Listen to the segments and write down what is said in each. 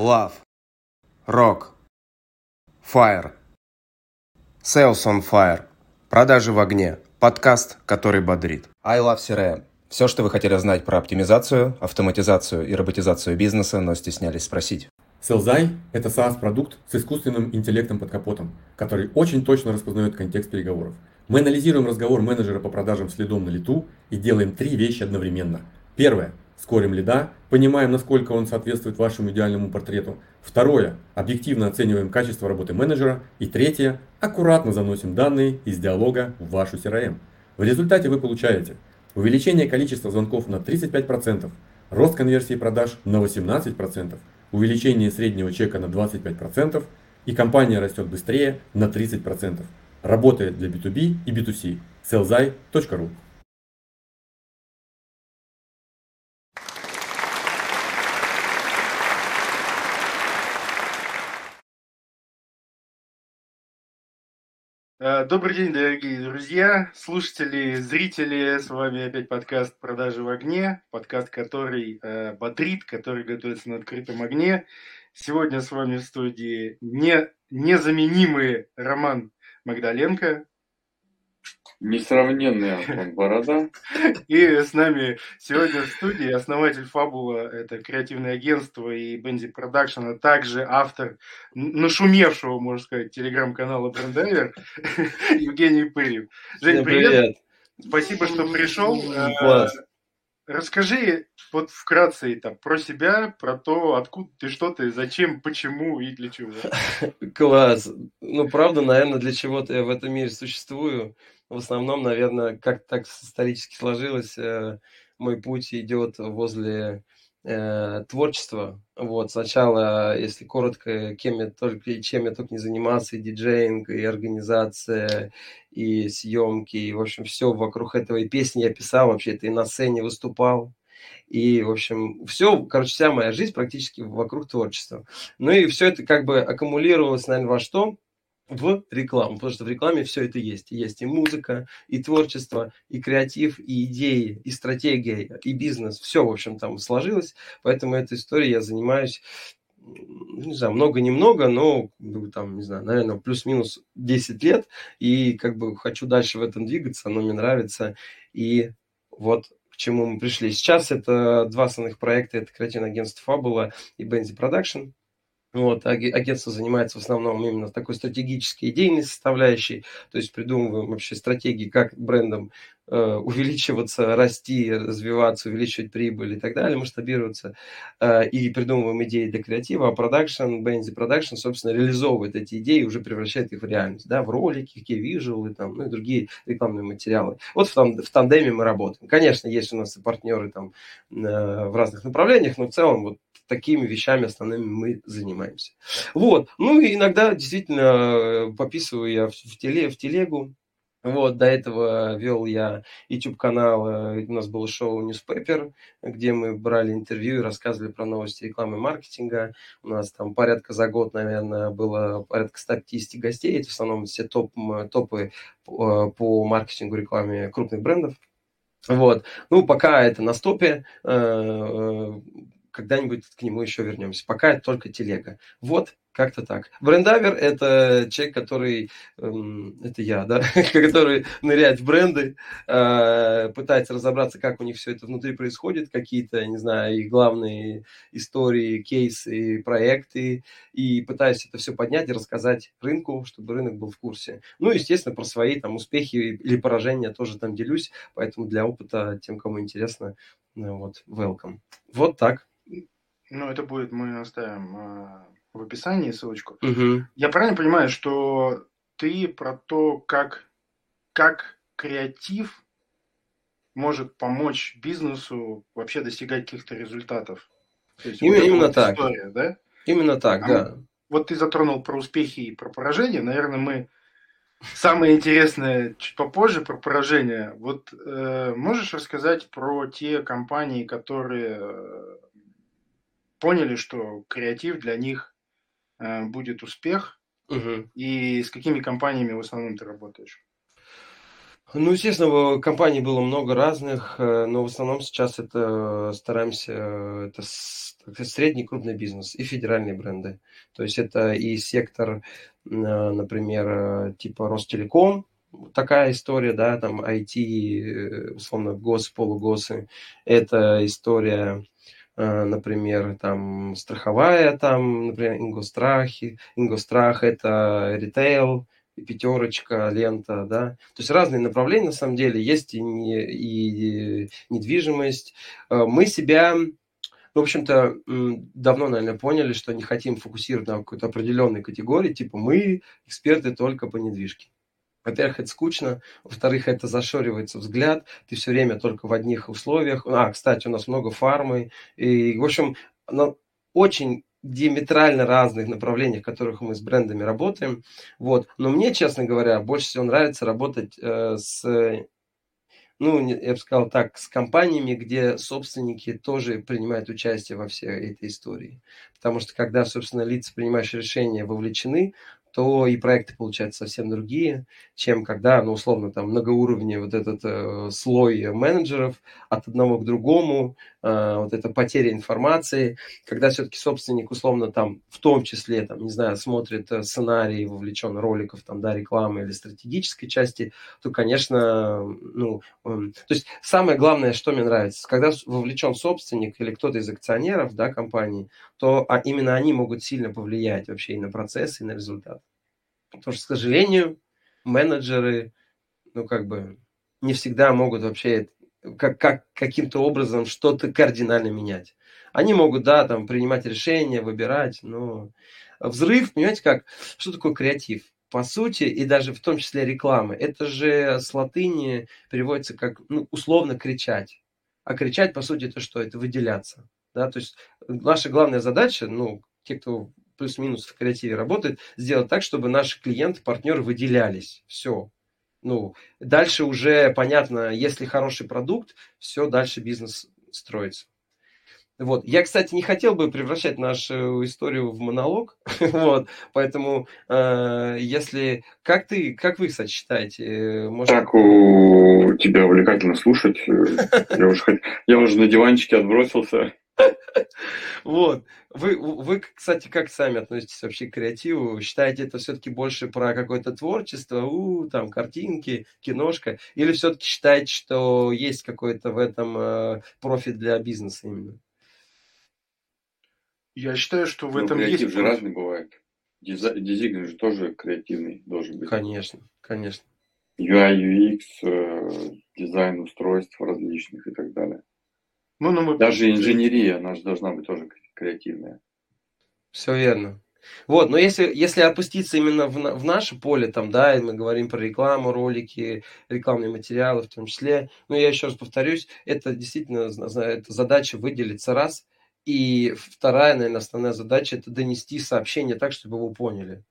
Love. Rock. Fire. Sales on Fire. Продажи в огне. Подкаст, который бодрит. I Love CRM. Все, что вы хотели знать про оптимизацию, автоматизацию и роботизацию бизнеса, но стеснялись спросить. Селзай – это SaaS-продукт с искусственным интеллектом под капотом, который очень точно распознает контекст переговоров. Мы анализируем разговор менеджера по продажам следом на лету и делаем три вещи одновременно. Первое – скорим лида, понимаем, насколько он соответствует вашему идеальному портрету. Второе – объективно оцениваем качество работы менеджера. И третье – аккуратно заносим данные из диалога в вашу CRM. В результате вы получаете увеличение количества звонков на 35%, рост конверсии продаж на 18%, увеличение среднего чека на 25% и компания растет быстрее на 30%. Работает для B2B и B2C. sellzai.ru добрый день, дорогие друзья, слушатели, зрители. С вами опять подкаст «Продажи в огне». Подкаст, который э, бодрит, который готовится на открытом огне. Сегодня с вами в студии не, незаменимый Роман Магдаленко. Несравненный Антон Борода. И с нами сегодня в студии основатель Фабула, это креативное агентство и Бенди Продакшн, а также автор нашумевшего, можно сказать, телеграм-канала Брендайвер Евгений Пырьев. Жень, привет. привет. Спасибо, что пришел. Класс. Э, расскажи вот вкратце там, про себя, про то, откуда ты, что ты, зачем, почему и для чего. Класс. Ну, правда, наверное, для чего-то я в этом мире существую в основном, наверное, как так исторически сложилось, э, мой путь идет возле э, творчества. Вот, сначала, если коротко, кем я только, чем я только не занимался, и диджеинг, и организация, и съемки, и, в общем, все вокруг этого. И песни я писал вообще-то, и на сцене выступал. И, в общем, все, короче, вся моя жизнь практически вокруг творчества. Ну и все это как бы аккумулировалось, наверное, во что? В рекламу, потому что в рекламе все это есть. Есть и музыка, и творчество, и креатив, и идеи, и стратегия, и бизнес. Все, в общем, там сложилось. Поэтому этой историей я занимаюсь не знаю, много-немного, но там, не знаю, наверное, плюс-минус 10 лет, и как бы хочу дальше в этом двигаться, оно мне нравится, и вот к чему мы пришли. Сейчас это два основных проекта, это креативное агентство Фабула и Benzi Production, вот, агентство занимается в основном именно такой стратегической идейной составляющей, то есть придумываем вообще стратегии, как брендом увеличиваться, расти, развиваться, увеличивать прибыль и так далее, масштабироваться, э, и придумываем идеи для креатива, а продакшн, Benzi Production, собственно, реализовывает эти идеи и уже превращает их в реальность, да, в ролики, какие визуалы, там, ну и другие рекламные материалы. Вот в, там, в тандеме мы работаем. Конечно, есть у нас и партнеры там э, в разных направлениях, но в целом вот такими вещами основными мы занимаемся. Вот. Ну и иногда действительно э, пописываю я в, в, теле, в телегу. Вот, до этого вел я YouTube-канал, э, у нас было шоу Newspaper, где мы брали интервью и рассказывали про новости рекламы и маркетинга. У нас там порядка за год, наверное, было порядка 150 гостей. Это в основном все топ, топы э, по маркетингу, рекламе крупных брендов. Вот. Ну, пока это на стопе когда-нибудь к нему еще вернемся. Пока это только телега. Вот как-то так. Брендавер – это человек, который, эм, это я, да, который ныряет в бренды, э, пытается разобраться, как у них все это внутри происходит, какие-то, не знаю, их главные истории, кейсы, проекты, и пытаюсь это все поднять и рассказать рынку, чтобы рынок был в курсе. Ну, естественно, про свои там успехи или поражения тоже там делюсь, поэтому для опыта тем, кому интересно, ну, вот, welcome. Вот так. Ну, это будет, мы оставим э, в описании ссылочку. Угу. Я правильно понимаю, что ты про то, как, как креатив может помочь бизнесу вообще достигать каких-то результатов? То есть, именно, вот именно так. История, да? Именно так, а да. Мы, вот ты затронул про успехи и про поражения. Наверное, мы самое интересное чуть попозже про поражение. Вот э, можешь рассказать про те компании, которые поняли, что креатив для них э, будет успех. Угу. И с какими компаниями в основном ты работаешь? Ну, естественно, компаний было много разных, э, но в основном сейчас это стараемся, э, это средний крупный бизнес и федеральные бренды. То есть это и сектор, например, типа Ростелеком, такая история, да, там IT, условно, гос, полугосы. Это история например, там страховая, там, например, Ингострахи, Ингострах это ритейл, пятерочка, лента, да. То есть разные направления на самом деле есть и, не, и недвижимость. Э, мы себя, в общем-то, давно, наверное, поняли, что не хотим фокусировать на какой-то определенной категории, типа мы эксперты только по недвижке. Во-первых, это скучно. Во-вторых, это зашоривается взгляд. Ты все время только в одних условиях. А, кстати, у нас много фармы. И, в общем, на очень диаметрально разных направлениях, в которых мы с брендами работаем. Вот. Но мне, честно говоря, больше всего нравится работать э, с, ну, я бы сказал так, с компаниями, где собственники тоже принимают участие во всей этой истории. Потому что когда, собственно, лица, принимающие решения, вовлечены, то и проекты получаются совсем другие, чем когда, ну, условно, там многоуровневый вот этот э, слой менеджеров от одного к другому, вот эта потеря информации, когда все-таки собственник, условно, там, в том числе, там, не знаю, смотрит э, сценарий, вовлечен роликов, там, да, рекламы или стратегической части, то, конечно, ну, э, то есть самое главное, что мне нравится, когда вовлечен собственник или кто-то из акционеров, да, компании, то а именно они могут сильно повлиять вообще и на процесс, и на результат. Потому что, к сожалению, менеджеры, ну, как бы, не всегда могут вообще как, как, каким-то образом что-то кардинально менять. Они могут, да, там, принимать решения, выбирать, но взрыв, понимаете, как, что такое креатив? По сути, и даже в том числе рекламы, это же с латыни переводится как, ну, условно кричать. А кричать, по сути, это что? Это выделяться. Да? То есть наша главная задача, ну, те, кто плюс-минус в креативе работает, сделать так, чтобы наши клиенты, партнеры выделялись. Все. Ну, дальше уже понятно, если хороший продукт, все, дальше бизнес строится. Вот. Я, кстати, не хотел бы превращать нашу историю в монолог, вот, поэтому э, если как ты, как вы, кстати, считаете? Э, может... Так у тебя увлекательно слушать. Я уже, я уже на диванчике отбросился. Вот. Вы, вы, кстати, как сами относитесь вообще к креативу? Считаете это все-таки больше про какое-то творчество, у, там, картинки, киношка? Или все-таки считаете, что есть какой-то в этом э, профит для бизнеса именно? Я считаю, что в ну, этом креатив есть... же разный бывает. Дизайн же тоже креативный должен быть. Конечно, конечно. UI, UX, э, дизайн устройств различных и так далее. Ну, ну, мы... Даже инженерия, она же должна быть тоже креативная. Все верно. Вот, но если, если опуститься именно в, в наше поле, там, да, и мы говорим про рекламу, ролики, рекламные материалы в том числе, ну, я еще раз повторюсь, это действительно это задача выделиться раз, и вторая, наверное, основная задача – это донести сообщение так, чтобы его поняли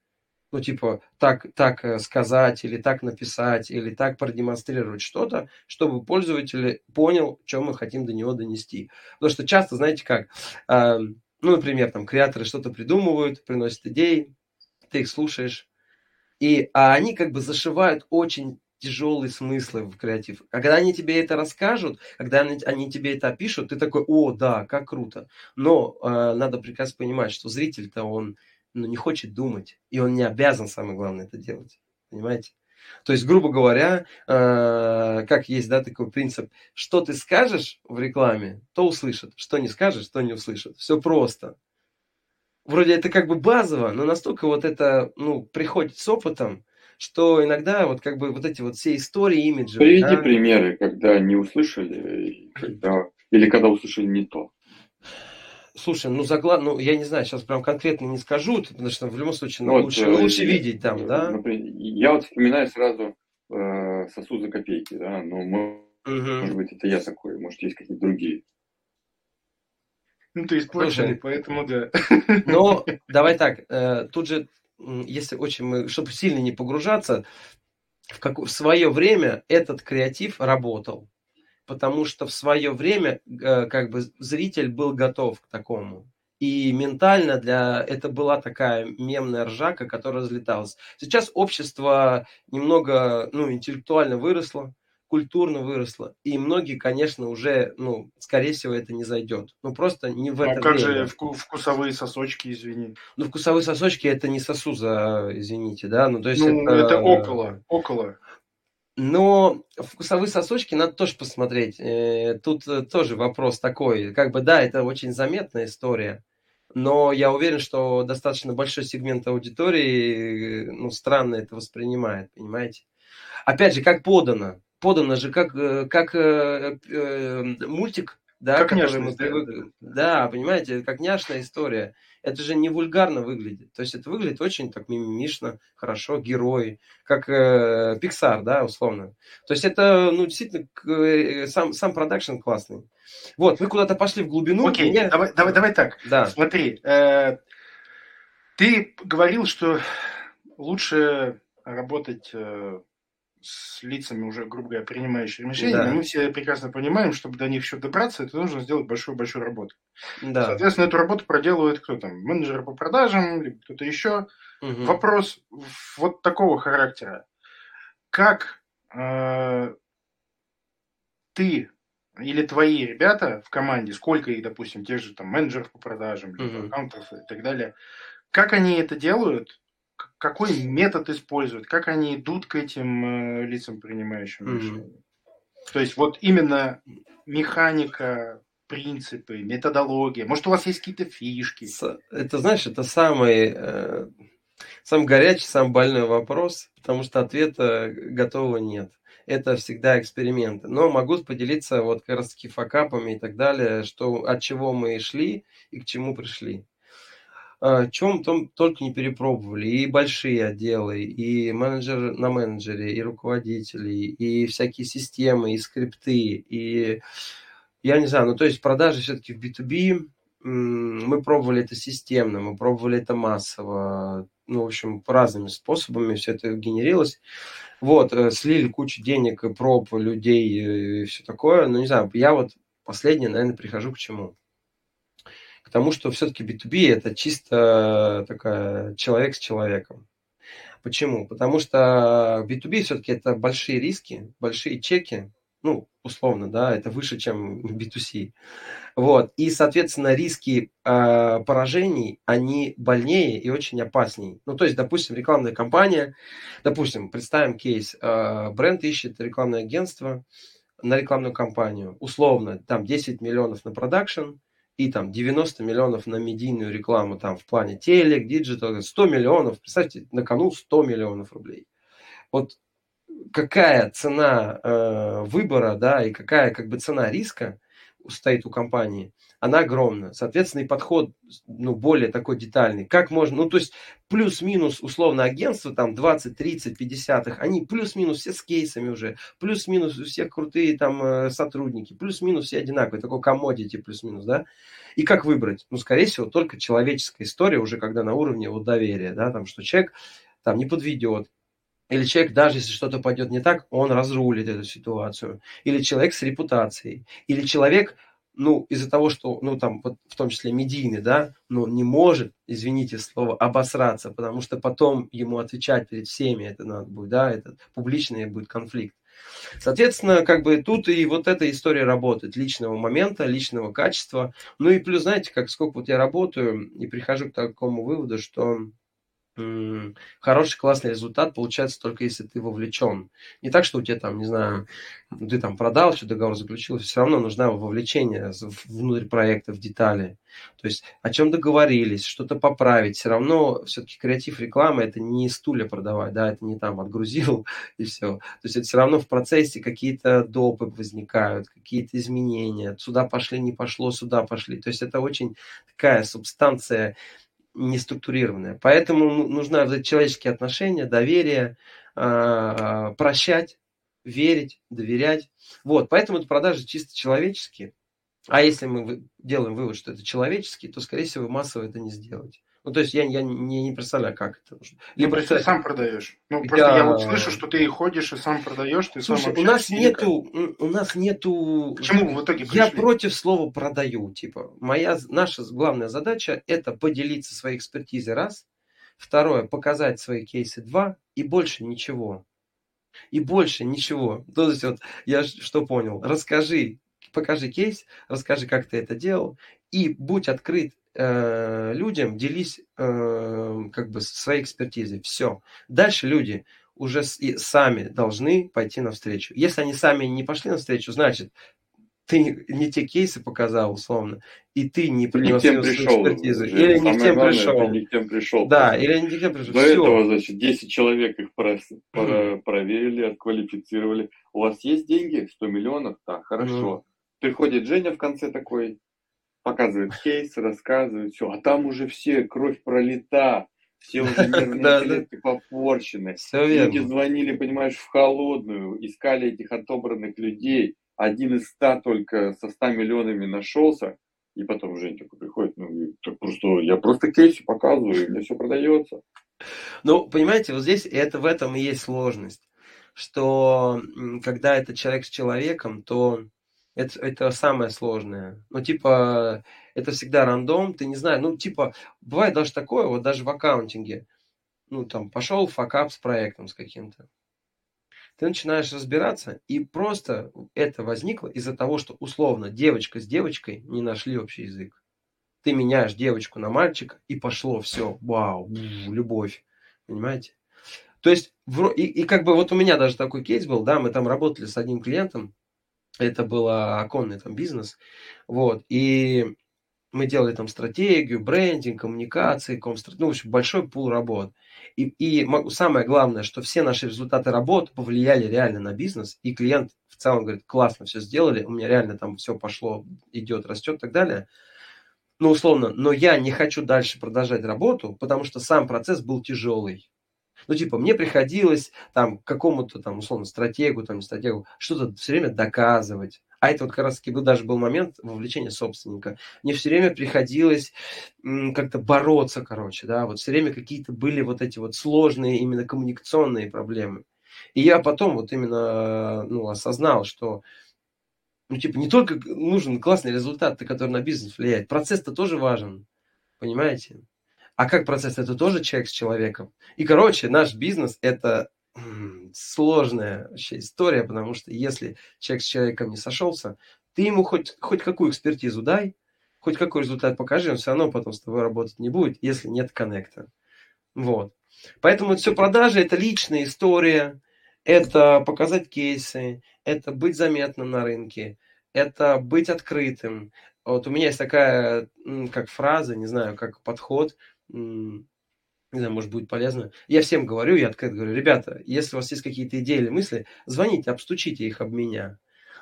ну, типа, так, так э, сказать, или так написать, или так продемонстрировать что-то, чтобы пользователь понял, что мы хотим до него донести. Потому что часто, знаете как, э, ну, например, там, креаторы что-то придумывают, приносят идеи, ты их слушаешь, и, а они как бы зашивают очень тяжелые смыслы в креатив. А когда они тебе это расскажут, когда они, они тебе это опишут, ты такой, о, да, как круто. Но э, надо прекрасно понимать, что зритель-то он но не хочет думать. И он не обязан, самое главное, это делать. Понимаете? То есть, грубо говоря, э, как есть да, такой принцип, что ты скажешь в рекламе, то услышат. Что не скажешь, то не услышат. Все просто. Вроде это как бы базово, но настолько вот это ну, приходит с опытом, что иногда вот как бы вот эти вот все истории, имиджи. Приведи да? примеры, когда не услышали, когда, или когда услышали не то. Слушай, ну заглад, ну я не знаю, сейчас прям конкретно не скажу, потому что в любом случае ну, лучше, вот, лучше я, видеть там, да? Например, я вот вспоминаю сразу э, сосуд за копейки, да, но мы, угу. может быть это я такой, может есть какие-то другие. Ну ты испорченный, поэтому да. Но давай так, э, тут же, если очень мы, чтобы сильно не погружаться, в, как, в свое время этот креатив работал потому что в свое время э, как бы зритель был готов к такому. и ментально для это была такая мемная ржака, которая разлеталась. Сейчас общество немного ну, интеллектуально выросло, культурно выросло. И многие, конечно, уже, ну, скорее всего, это не зайдет. Ну, просто не в ну, а это как время. же вку- вкусовые сосочки, извини? Ну, вкусовые сосочки это не сосуза, извините, да? Ну, то есть ну, это... это около, около. Но вкусовые сосочки надо тоже посмотреть. Э, тут э, тоже вопрос такой. Как бы, да, это очень заметная история. Но я уверен, что достаточно большой сегмент аудитории э, ну, странно это воспринимает, понимаете? Опять же, как подано подано же как, как э, э, мультик, да, как который мы привыкли. Да, понимаете, как няшная история. Это же не вульгарно выглядит. То есть это выглядит очень так мимимишно, хорошо, герой, как э, Pixar, да, условно. То есть это, ну, действительно, э, сам, сам продакшн классный. Вот, мы куда-то пошли в глубину. Окей, меня... давай, давай, давай так. Да. Смотри, э, ты говорил, что лучше работать э, с лицами уже, грубо говоря, принимающими решения, да. мы все прекрасно понимаем, чтобы до них еще добраться, это нужно сделать большую-большую работу. Да. Соответственно, эту работу проделывает кто там? Менеджер по продажам, либо кто-то еще. Угу. Вопрос вот такого характера. Как э, ты или твои ребята в команде, сколько их, допустим, тех же там менеджеров по продажам, либо аккаунтов и так далее, как они это делают, какой метод используют, как они идут к этим э, лицам, принимающим mm-hmm. решения. То есть вот именно механика, принципы, методология. Может, у вас есть какие-то фишки? Это, знаешь, это самый, э, самый горячий, самый больной вопрос, потому что ответа готового нет. Это всегда эксперименты. Но могу поделиться вот как раз таки факапами и так далее, что, от чего мы шли и к чему пришли. А, чем там только не перепробовали. И большие отделы, и менеджер на менеджере, и руководители, и всякие системы, и скрипты, и я не знаю, ну то есть продажи все-таки в B2B, мы пробовали это системно, мы пробовали это массово, ну, в общем, разными способами все это генерилось. Вот, э, слили кучу денег, проб, людей и все такое. Но не знаю, я вот последнее, наверное, прихожу к чему к тому, что все-таки B2B это чисто такая человек с человеком. Почему? Потому что B2B все-таки это большие риски, большие чеки, ну, условно, да, это выше, чем B2C. Вот. И, соответственно, риски э, поражений, они больнее и очень опаснее. Ну, то есть, допустим, рекламная кампания, допустим, представим кейс, э, бренд ищет рекламное агентство на рекламную кампанию, условно, там 10 миллионов на продакшн, и там 90 миллионов на медийную рекламу там в плане телек, digital, 100 миллионов, представьте, на кону 100 миллионов рублей. Вот какая цена э, выбора, да, и какая как бы цена риска стоит у компании – она огромна. Соответственно, и подход ну, более такой детальный. Как можно, ну, то есть плюс-минус условно агентство, там 20, 30, 50, они плюс-минус все с кейсами уже, плюс-минус у всех крутые там э, сотрудники, плюс-минус все одинаковые, такой комодити плюс-минус, да. И как выбрать? Ну, скорее всего, только человеческая история уже, когда на уровне вот доверия, да, там, что человек там не подведет, или человек, даже если что-то пойдет не так, он разрулит эту ситуацию. Или человек с репутацией. Или человек, ну, из-за того, что, ну, там, в том числе медийный, да, но не может, извините слово, обосраться, потому что потом ему отвечать перед всеми это надо будет, да, это публичный будет конфликт. Соответственно, как бы тут и вот эта история работает, личного момента, личного качества. Ну и плюс, знаете, как сколько вот я работаю и прихожу к такому выводу, что хороший, классный результат получается только если ты вовлечен. Не так, что у тебя там, не знаю, ты там продал, что договор заключил, все равно нужна вовлечение внутрь проекта, в детали. То есть о чем договорились, что-то поправить. Все равно все-таки креатив рекламы это не стулья продавать, да, это не там отгрузил и все. То есть это все равно в процессе какие-то допы возникают, какие-то изменения. Сюда пошли, не пошло, сюда пошли. То есть это очень такая субстанция неструктурированная. Поэтому ну, вот человеческие отношения, доверие, а, прощать, верить, доверять. Вот, поэтому это продажи чисто человеческие. А если мы делаем вывод, что это человеческий, то, скорее всего, массово это не сделать. Ну, то есть я, я не, не представляю, как это нужно. Ну, Либо ну, ты сам продаешь. Ну, просто я... я вот слышу, что ты ходишь и сам продаешь, ты Слушай, сам у нас нету, у нас нету... К чему в итоге пришли? Я против слова продаю, типа. Моя, наша главная задача это поделиться своей экспертизой, раз. Второе, показать свои кейсы, два. И больше ничего. И больше ничего. То есть вот я что понял. Расскажи, покажи кейс, расскажи, как ты это делал, и будь открыт э, людям, делись э, как бы своей экспертизой. Все. Дальше люди уже с, и сами должны пойти навстречу. Если они сами не пошли навстречу, значит, ты не те кейсы показал, условно, и ты не принес не пришел, экспертизу. Или не к тем главное, пришел. не к тем пришел. Да, или не к тем пришел. До Все. этого, значит, 10 человек их про, про, проверили, отквалифицировали. У вас есть деньги? 100 миллионов? Так, хорошо. Mm. Приходит Женя в конце такой, показывает кейс, рассказывает, все, а там уже все, кровь пролита, все уже нервные клетки попорчены. Люди звонили, понимаешь, в холодную, искали этих отобранных людей. Один из ста только со ста миллионами нашелся. И потом Жень такой приходит, ну, просто, я просто кейсы показываю, и мне все продается. Ну, понимаете, вот здесь это в этом и есть сложность, что когда это человек с человеком, то это, это самое сложное. Ну, типа, это всегда рандом, ты не знаешь. Ну, типа, бывает даже такое, вот даже в аккаунтинге. Ну, там, пошел факап с проектом с каким-то. Ты начинаешь разбираться, и просто это возникло из-за того, что, условно, девочка с девочкой не нашли общий язык. Ты меняешь девочку на мальчика, и пошло все, вау, любовь. Понимаете? То есть, и, и как бы вот у меня даже такой кейс был, да, мы там работали с одним клиентом, это был оконный там бизнес. Вот. И мы делали там стратегию, брендинг, коммуникации, комстр... ну, в общем, большой пул работ. И, и самое главное, что все наши результаты работ повлияли реально на бизнес, и клиент в целом говорит, классно все сделали, у меня реально там все пошло, идет, растет и так далее. Ну, условно, но я не хочу дальше продолжать работу, потому что сам процесс был тяжелый. Ну, типа, мне приходилось там какому-то там, условно, стратегу, там, стратегу, что-то все время доказывать. А это вот как раз таки был, даже был момент вовлечения собственника. Мне все время приходилось как-то бороться, короче, да, вот все время какие-то были вот эти вот сложные именно коммуникационные проблемы. И я потом вот именно, ну, осознал, что ну, типа, не только нужен классный результат, который на бизнес влияет, процесс-то тоже важен, понимаете? А как процесс? Это тоже человек с человеком. И, короче, наш бизнес – это сложная вообще история, потому что если человек с человеком не сошелся, ты ему хоть, хоть какую экспертизу дай, хоть какой результат покажи, он все равно потом с тобой работать не будет, если нет коннекта. Вот. Поэтому это все продажи, это личная история, это показать кейсы, это быть заметным на рынке, это быть открытым. Вот у меня есть такая, как фраза, не знаю, как подход – не знаю, может будет полезно. Я всем говорю, я открыто говорю, ребята, если у вас есть какие-то идеи или мысли, звоните, обстучите их об меня.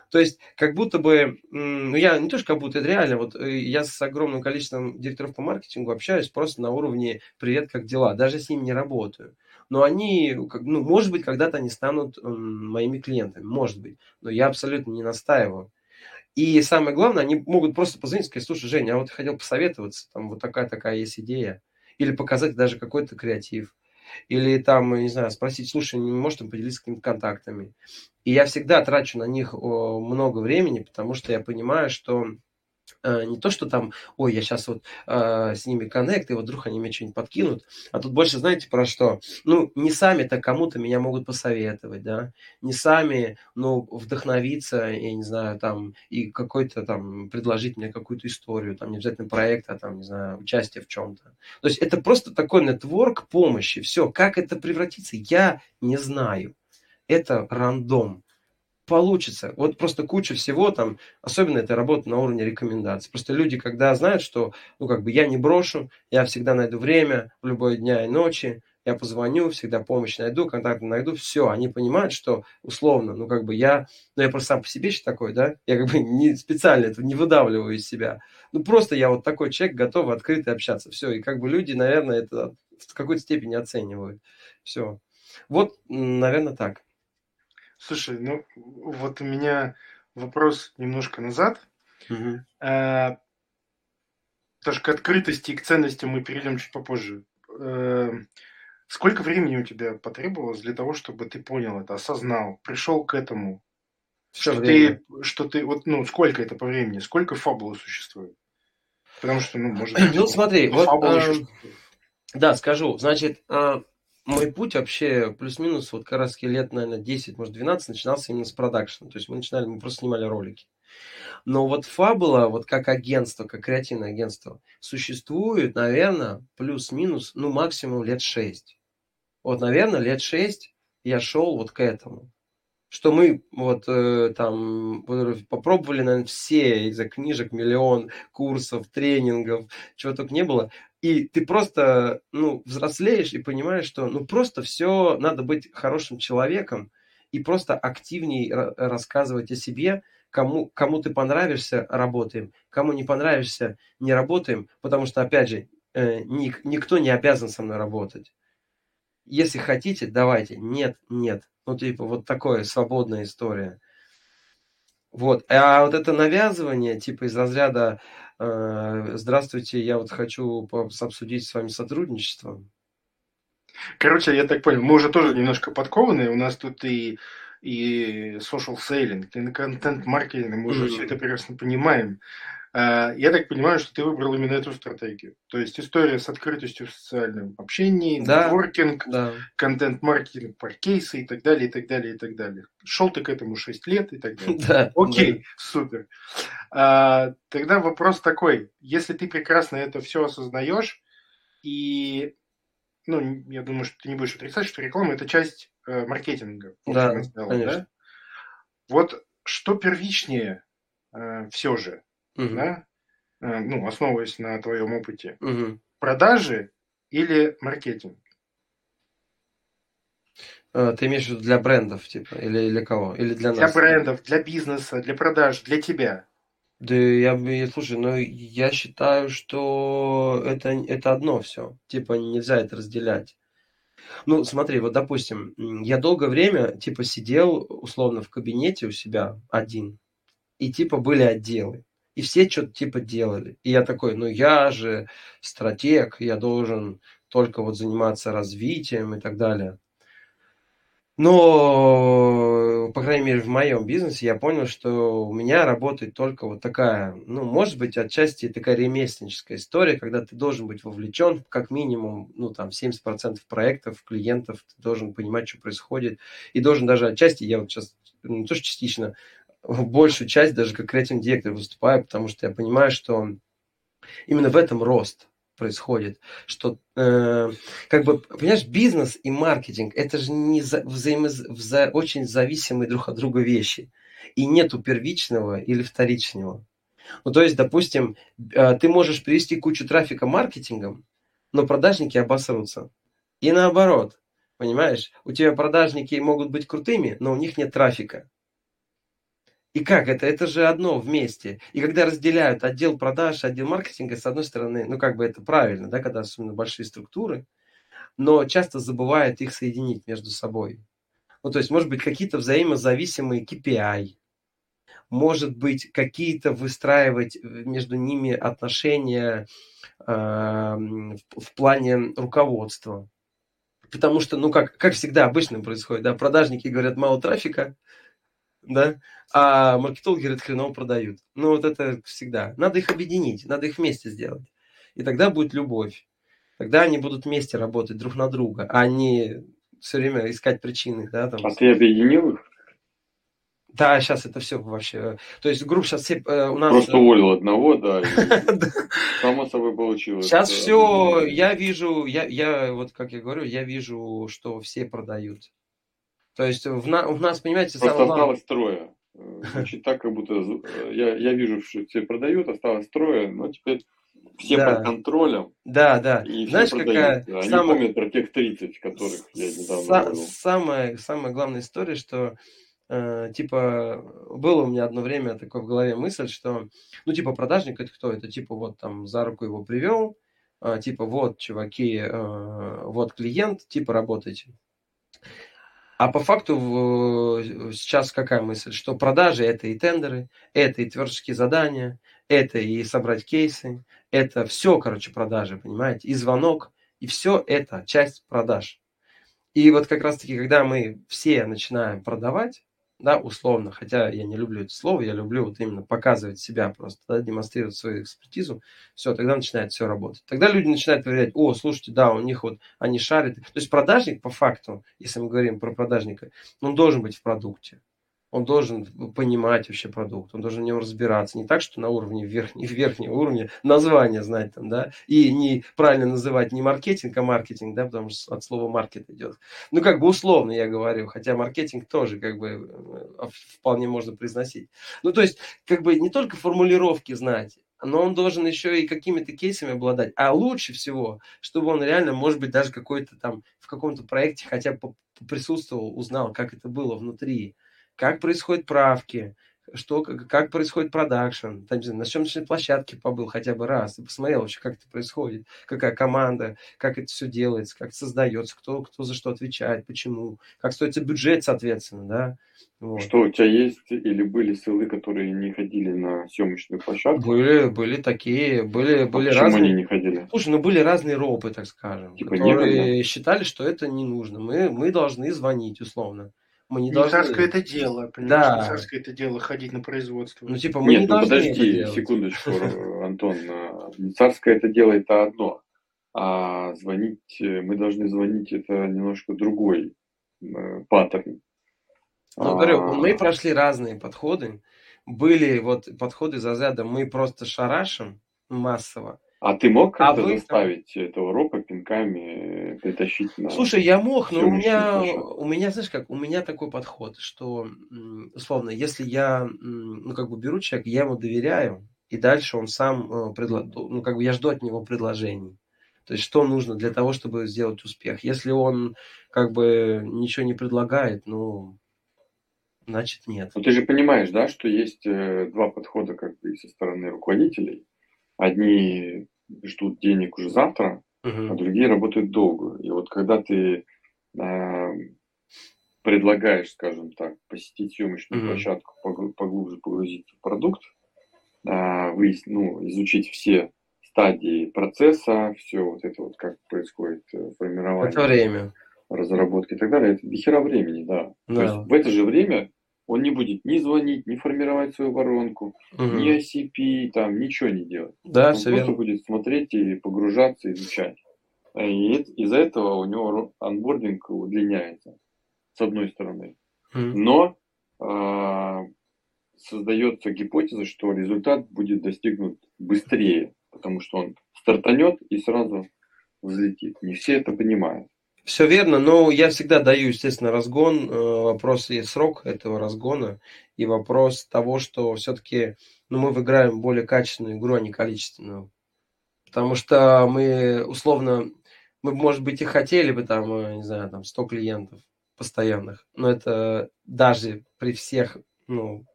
То есть, как будто бы, ну, я не то, что как будто, это реально, вот э, я с огромным количеством директоров по маркетингу общаюсь просто на уровне «привет, как дела?», даже с ними не работаю. Но они, ну, может быть, когда-то они станут моими клиентами, может быть, но я абсолютно не настаиваю. И самое главное, они могут просто позвонить и сказать, слушай, Женя, я вот хотел посоветоваться, там вот такая-такая есть идея или показать даже какой-то креатив, или там, не знаю, спросить, слушай, не можешь там поделиться какими-то контактами. И я всегда трачу на них много времени, потому что я понимаю, что не то, что там, ой, я сейчас вот э, с ними коннект, и вот вдруг они мне что-нибудь подкинут, а тут больше, знаете, про что? Ну, не сами-то кому-то меня могут посоветовать, да, не сами, ну, вдохновиться, я не знаю, там, и какой-то там, предложить мне какую-то историю, там, не обязательно проект, а там, не знаю, участие в чем-то. То есть это просто такой нетворк помощи, все, как это превратится, я не знаю. Это рандом получится. Вот просто куча всего там, особенно это работа на уровне рекомендаций. Просто люди, когда знают, что, ну, как бы я не брошу, я всегда найду время в любой дня и ночи, я позвоню, всегда помощь найду, контакты найду, все, они понимают, что условно, ну, как бы я, ну, я просто сам по себе такой, да, я как бы не специально это не выдавливаю из себя, ну, просто я вот такой человек, готов открыто общаться, все, и как бы люди, наверное, это в какой-то степени оценивают, все. Вот, наверное, так. Слушай, ну вот у меня вопрос немножко назад. Э, Тоже к открытости и к ценностям мы перейдем чуть попозже. Э, Сколько времени у тебя потребовалось для того, чтобы ты понял это, осознал, пришел к этому? Всё Что время. ты, что ты, вот, ну, сколько это по времени, сколько фабулы существует? Потому что, ну, может быть... Ну, смотри, вот, что-то. Да, скажу. Значит, а, мой путь вообще плюс-минус вот как раз лет, наверное, 10, может, 12 начинался именно с продакшена. То есть мы начинали, мы просто снимали ролики. Но вот Фабула, вот как агентство, как креативное агентство, существует, наверное, плюс-минус, ну, максимум лет 6. Вот, наверное, лет 6 я шел вот к этому. Что мы вот э, там попробовали, наверное, все из-за книжек, миллион курсов, тренингов, чего только не было. И ты просто, ну, взрослеешь и понимаешь, что, ну, просто все, надо быть хорошим человеком и просто активней ра- рассказывать о себе, кому, кому ты понравишься, работаем, кому не понравишься, не работаем, потому что, опять же, э, ник- никто не обязан со мной работать. Если хотите, давайте. Нет, нет. Ну, типа, вот такое, свободная история. Вот. А вот это навязывание, типа, из разряда «Здравствуйте, я вот хочу обсудить с вами сотрудничество». Короче, я так понял, мы уже тоже немножко подкованы, у нас тут и, и social selling, и контент-маркетинг, мы уже Мгм. все это прекрасно понимаем. А, Я так понимаю, что ты выбрал именно эту стратегию. То есть история с открытостью в социальном общении, Да. нетворкинг, Да. контент-маркетинг, про кейсы и так далее, и так далее, и так далее. Шел ты к этому 6 лет и так далее. Да. Окей, супер. А, тогда вопрос такой. Если ты прекрасно это все осознаешь, и, ну, я думаю, что ты не будешь отрицать, что реклама – это часть э, маркетинга. Да, целом, конечно. Вот что первичнее все же, Мгм. да? Э, ну, основываясь на твоем опыте, Мгм. продажи или маркетинг? Э, Ты имеешь в виду для брендов, типа, или для кого? Или для Для нас? брендов, для бизнеса, для продаж, для тебя. Да я бы, слушай, ну я считаю, что это, это одно все. Типа нельзя это разделять. Ну, смотри, вот допустим, я долгое время типа сидел условно в кабинете у себя один, и типа были отделы. И все что-то типа делали. И я такой, ну я же стратег, я должен только вот заниматься развитием и так далее. Но, по крайней мере, в моем бизнесе я понял, что у меня работает только вот такая, ну, может быть, отчасти такая ремесленническая история, когда ты должен быть вовлечен, как минимум, ну, там, 70% проектов, клиентов, ты должен понимать, что происходит, и должен даже отчасти, я вот сейчас, ну, не то, что частично, большую часть даже как креативный директор выступаю, потому что я понимаю, что именно в этом рост происходит, что э, как бы понимаешь бизнес и маркетинг это же не за, взаимо, вза, очень зависимые друг от друга вещи и нету первичного или вторичного. Ну то есть, допустим, э, ты можешь привести кучу трафика маркетингом, но продажники обосрутся. И наоборот, понимаешь, у тебя продажники могут быть крутыми, но у них нет трафика. И как это? Это же одно вместе. И когда разделяют отдел продаж, отдел маркетинга, с одной стороны, ну как бы это правильно, да, когда особенно большие структуры, но часто забывают их соединить между собой. Ну то есть, может быть, какие-то взаимозависимые KPI, может быть, какие-то выстраивать между ними отношения э, в, в плане руководства. Потому что, ну, как, как всегда обычно происходит, да, продажники говорят мало трафика, да, а маркетологи говорят, хреново продают. Ну, вот это всегда. Надо их объединить, надо их вместе сделать. И тогда будет любовь. Тогда они будут вместе работать друг на друга, а не все время искать причины. Да, там. А ты объединил их? Да, сейчас это все вообще. То есть, группа сейчас все э, у нас... Просто уволил одного, да, само собой получилось. Сейчас да, все, я вижу, я, я вот как я говорю, я вижу, что все продают. То есть в на, у нас, понимаете, Просто самое осталось трое. Э, Звучит так, как будто э, я, я вижу, что все продают, осталось трое, но теперь все Да. под контролем, Да, да. и все Знаешь, продают. какая Они самая- помнят про тех 30, которых я недавно Са- говорил. самая, самая главная история, что э, типа было у меня одно время такое в голове мысль, что ну типа продажник это кто? Это типа вот там за руку его привел, а, типа вот чуваки, э, вот клиент, типа работайте. А по факту сейчас какая мысль? Что продажи это и тендеры, это и творческие задания, это и собрать кейсы, это все, короче, продажи, понимаете, и звонок, и все это часть продаж. И вот как раз-таки, когда мы все начинаем продавать, да, условно, хотя я не люблю это слово, я люблю вот именно показывать себя просто, да, демонстрировать свою экспертизу, все, тогда начинает все работать. Тогда люди начинают проверять, о, слушайте, да, у них вот, они шарят. То есть продажник по факту, если мы говорим про продажника, он должен быть в продукте он должен понимать вообще продукт, он должен в нем разбираться. Не так, что на уровне верхнего, верхнего уровня название знать там, да, и не правильно называть не маркетинг, а маркетинг, да, потому что от слова маркет идет. Ну, как бы условно я говорю, хотя маркетинг тоже как бы э, вполне можно произносить. Ну, то есть, как бы не только формулировки знать, но он должен еще и какими-то кейсами обладать. А лучше всего, чтобы он реально, может быть, даже какой-то там в каком-то проекте хотя бы присутствовал, узнал, как это было внутри как происходят правки, что, как происходит продакшн, там, на съемочной площадке побыл хотя бы раз, ты посмотрел вообще, как это происходит, какая команда, как это все делается, как создается, кто, кто за что отвечает, почему, как стоится бюджет, соответственно, да. Вот. Что у тебя есть или были ссылы, которые не ходили на съемочную площадку? Были, были такие, были, а были почему разные. они не ходили? Слушай, ну были разные ропы, так скажем, типа которые считали, что это не нужно. Мы, мы должны звонить, условно. Мы не, не должны... царское это дело, понимаешь? Да. Не царское это дело ходить на производство. Ну, типа, мы Нет, не ну подожди секундочку, Антон. Не царское это дело это одно. А звонить, э, мы должны звонить, это немножко другой э, паттерн. Ну, говорю, а. мы прошли разные подходы. Были вот подходы за заряда, мы просто шарашим массово, а ты мог а как-то а вы... заставить этого рока пинками притащить на... Слушай, я мог, но у меня, у меня, знаешь как, у меня такой подход, что, условно, если я, ну, как бы беру человека, я ему доверяю, и дальше он сам, э, ну, как бы я жду от него предложений. То есть, что нужно для того, чтобы сделать успех. Если он, как бы, ничего не предлагает, ну, значит, нет. Но ты же понимаешь, да, что есть э, два подхода, как бы, со стороны руководителей – Одни ждут денег уже завтра, uh-huh. а другие работают долго. И вот когда ты э, предлагаешь, скажем так, посетить съемочную uh-huh. площадку, поглубже погрузиться в продукт, э, выяснить, ну, изучить все стадии процесса, все вот это вот, как происходит э, формирование. Это время. Разработки и так далее. Это дохера времени, да. да. То есть в это же время он не будет ни звонить, ни формировать свою воронку, угу. ни ICP, там ничего не делать. Да, он все просто верно. будет смотреть и погружаться, изучать. И из-за этого у него анбординг удлиняется, с одной стороны. Угу. Но э, создается гипотеза, что результат будет достигнут быстрее, потому что он стартанет и сразу взлетит. Не все это понимают. Все верно, но я всегда даю, естественно, разгон. Э, вопрос и срок этого разгона, и вопрос того, что все-таки ну, мы выиграем более качественную игру, а не количественную. Потому что мы, условно, мы, может быть, и хотели бы там, э, не знаю, там 100 клиентов постоянных, но это даже при всех, ну,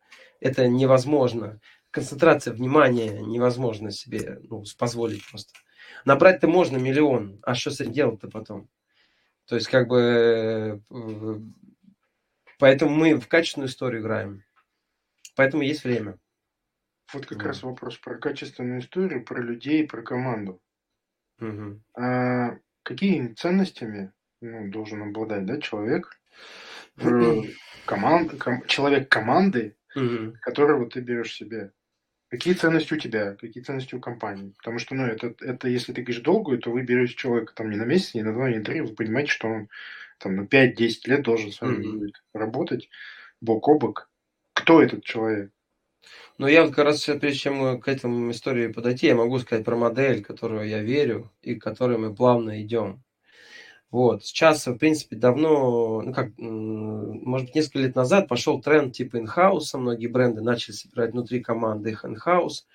это невозможно. Концентрация внимания невозможно себе ну, позволить просто. Набрать-то можно миллион, а что с этим делать-то потом? То есть, как бы, э, поэтому мы в качественную историю играем. Поэтому есть время. Вот как да. раз вопрос про качественную историю, про людей, про команду. Угу. А какими ценностями ну, должен обладать да, человек, команд, ком, человек команды, угу. которого ты берешь себе? Какие ценности у тебя, какие ценности у компании? Потому что, ну, это, это если ты говоришь долгую, то вы берете человека там не на месяц, не на два, не на три, вы понимаете, что он там на 5-10 лет должен с вами mm-hmm. будет работать бок о бок. Кто этот человек? Ну, я вот как раз, прежде чем к этому истории подойти, я могу сказать про модель, которую я верю и к которой мы плавно идем. Вот. Сейчас, в принципе, давно, ну как, может быть, несколько лет назад пошел тренд типа инхауса. Многие бренды начали собирать внутри команды их инхаус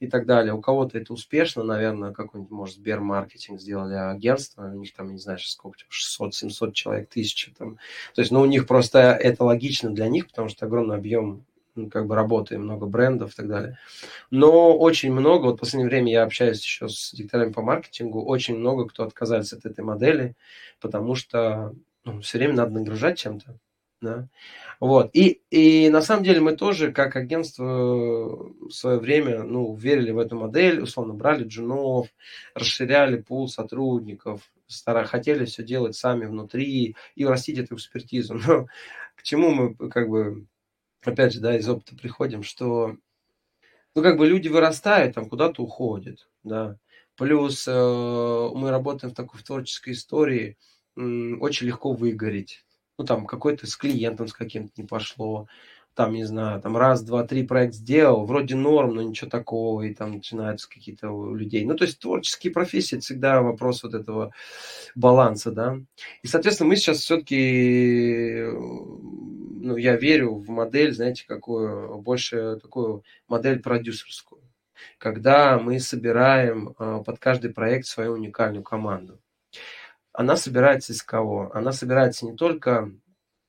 и так далее. У кого-то это успешно, наверное, какой-нибудь, может, Сбермаркетинг сделали агентство, у них там, не знаю, сколько, 600-700 человек, 1000 там. То есть, ну, у них просто это логично для них, потому что огромный объем как бы работы, много брендов и так далее. Но очень много, вот в последнее время я общаюсь еще с директорами по маркетингу, очень много кто отказались от этой модели, потому что ну, все время надо нагружать чем-то. Да? Вот. И, и на самом деле мы тоже, как агентство, в свое время ну, верили в эту модель, условно брали джунов, расширяли пул сотрудников, стара, хотели все делать сами внутри и растить эту экспертизу. Но к чему мы как бы, опять же, да, из опыта приходим, что ну, как бы люди вырастают, там куда-то уходят, да. Плюс э, мы работаем в такой в творческой истории, э, очень легко выгореть ну, там, какой-то с клиентом с каким-то не пошло, там, не знаю, там раз, два, три проект сделал, вроде норм, но ничего такого, и там начинаются какие-то у людей. Ну, то есть творческие профессии всегда вопрос вот этого баланса, да. И, соответственно, мы сейчас все-таки, ну, я верю в модель, знаете, какую, больше такую модель продюсерскую, когда мы собираем а, под каждый проект свою уникальную команду. Она собирается из кого? Она собирается не только,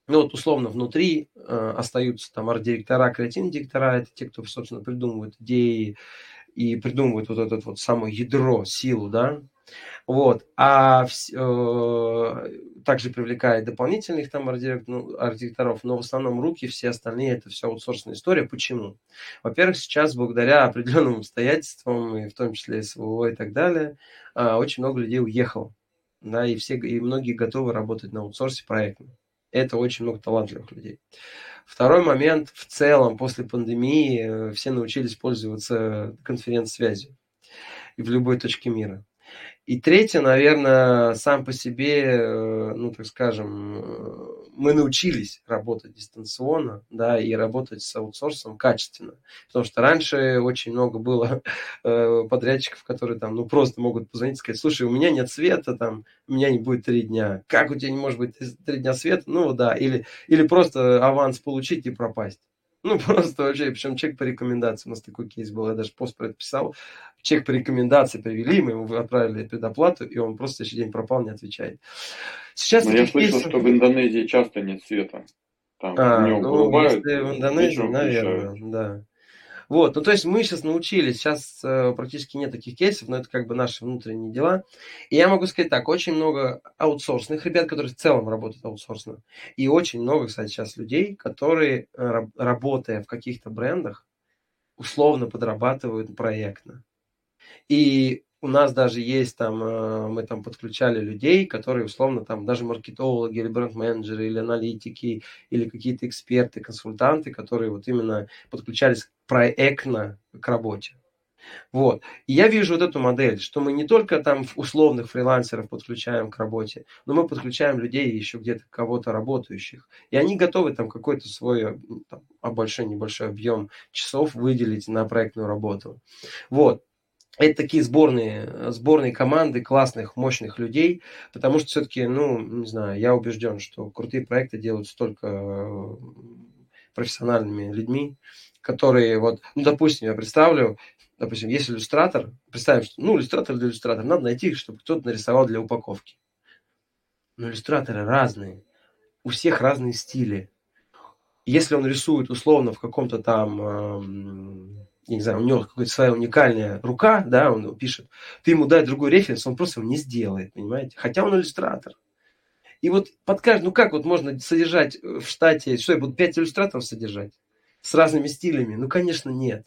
ну вот условно внутри э, остаются там арт-директора, креативные директора, это те, кто, собственно, придумывают идеи и придумывают вот этот вот самое ядро, силу, да, вот, а э, также привлекает дополнительных там арт-директоров, но в основном руки, все остальные, это все аутсорсная история. Почему? Во-первых, сейчас благодаря определенным обстоятельствам, и в том числе СВО и так далее, э, очень много людей уехало да, и все, и многие готовы работать на аутсорсе проектно. Это очень много талантливых людей. Второй момент, в целом, после пандемии э, все научились пользоваться конференц-связью в любой точке мира. И третье, наверное, сам по себе, э, ну, так скажем, э, мы научились работать дистанционно, да, и работать с аутсорсом качественно. Потому что раньше очень много было э, подрядчиков, которые там, ну, просто могут позвонить и сказать, слушай, у меня нет света, там, у меня не будет три дня. Как у тебя не может быть три дня света? Ну, да. Или, или просто аванс получить и пропасть. Ну, просто вообще, причем чек по рекомендации. У нас такой кейс был, я даже пост про это писал. Чек по рекомендации привели, мы ему отправили предоплату, и он просто еще день пропал, не отвечает. Сейчас Но я слышал, кейсов... что в Индонезии часто нет света. Там а, ну, если в Индонезии, наверное, да. Вот, ну то есть мы сейчас научились, сейчас э, практически нет таких кейсов, но это как бы наши внутренние дела. И я могу сказать так, очень много аутсорсных ребят, которые в целом работают аутсорсно. И очень много, кстати, сейчас людей, которые, э, работая в каких-то брендах, условно подрабатывают проектно. И у нас даже есть там, э, мы там подключали людей, которые условно там даже маркетологи или бренд-менеджеры или аналитики или какие-то эксперты, консультанты, которые вот именно подключались проектно к работе. Вот. И я вижу вот эту модель, что мы не только там условных фрилансеров подключаем к работе, но мы подключаем людей еще где-то кого-то работающих. И они готовы там какой-то свой там, а большой, небольшой объем часов выделить на проектную работу. Вот это такие сборные, сборные команды классных, мощных людей, потому что все-таки, ну, не знаю, я убежден, что крутые проекты делаются только э, профессиональными людьми, которые вот, ну, допустим, я представлю, допустим, есть иллюстратор, представим, что, ну, иллюстратор для иллюстратора, надо найти, чтобы кто-то нарисовал для упаковки. Но иллюстраторы разные, у всех разные стили. Если он рисует условно в каком-то там не знаю, у него какая-то своя уникальная рука, да, он пишет, ты ему дай другой референс, он просто его не сделает, понимаете? Хотя он иллюстратор. И вот под каждый, ну как вот можно содержать в штате, что я буду пять иллюстраторов содержать с разными стилями? Ну, конечно, нет.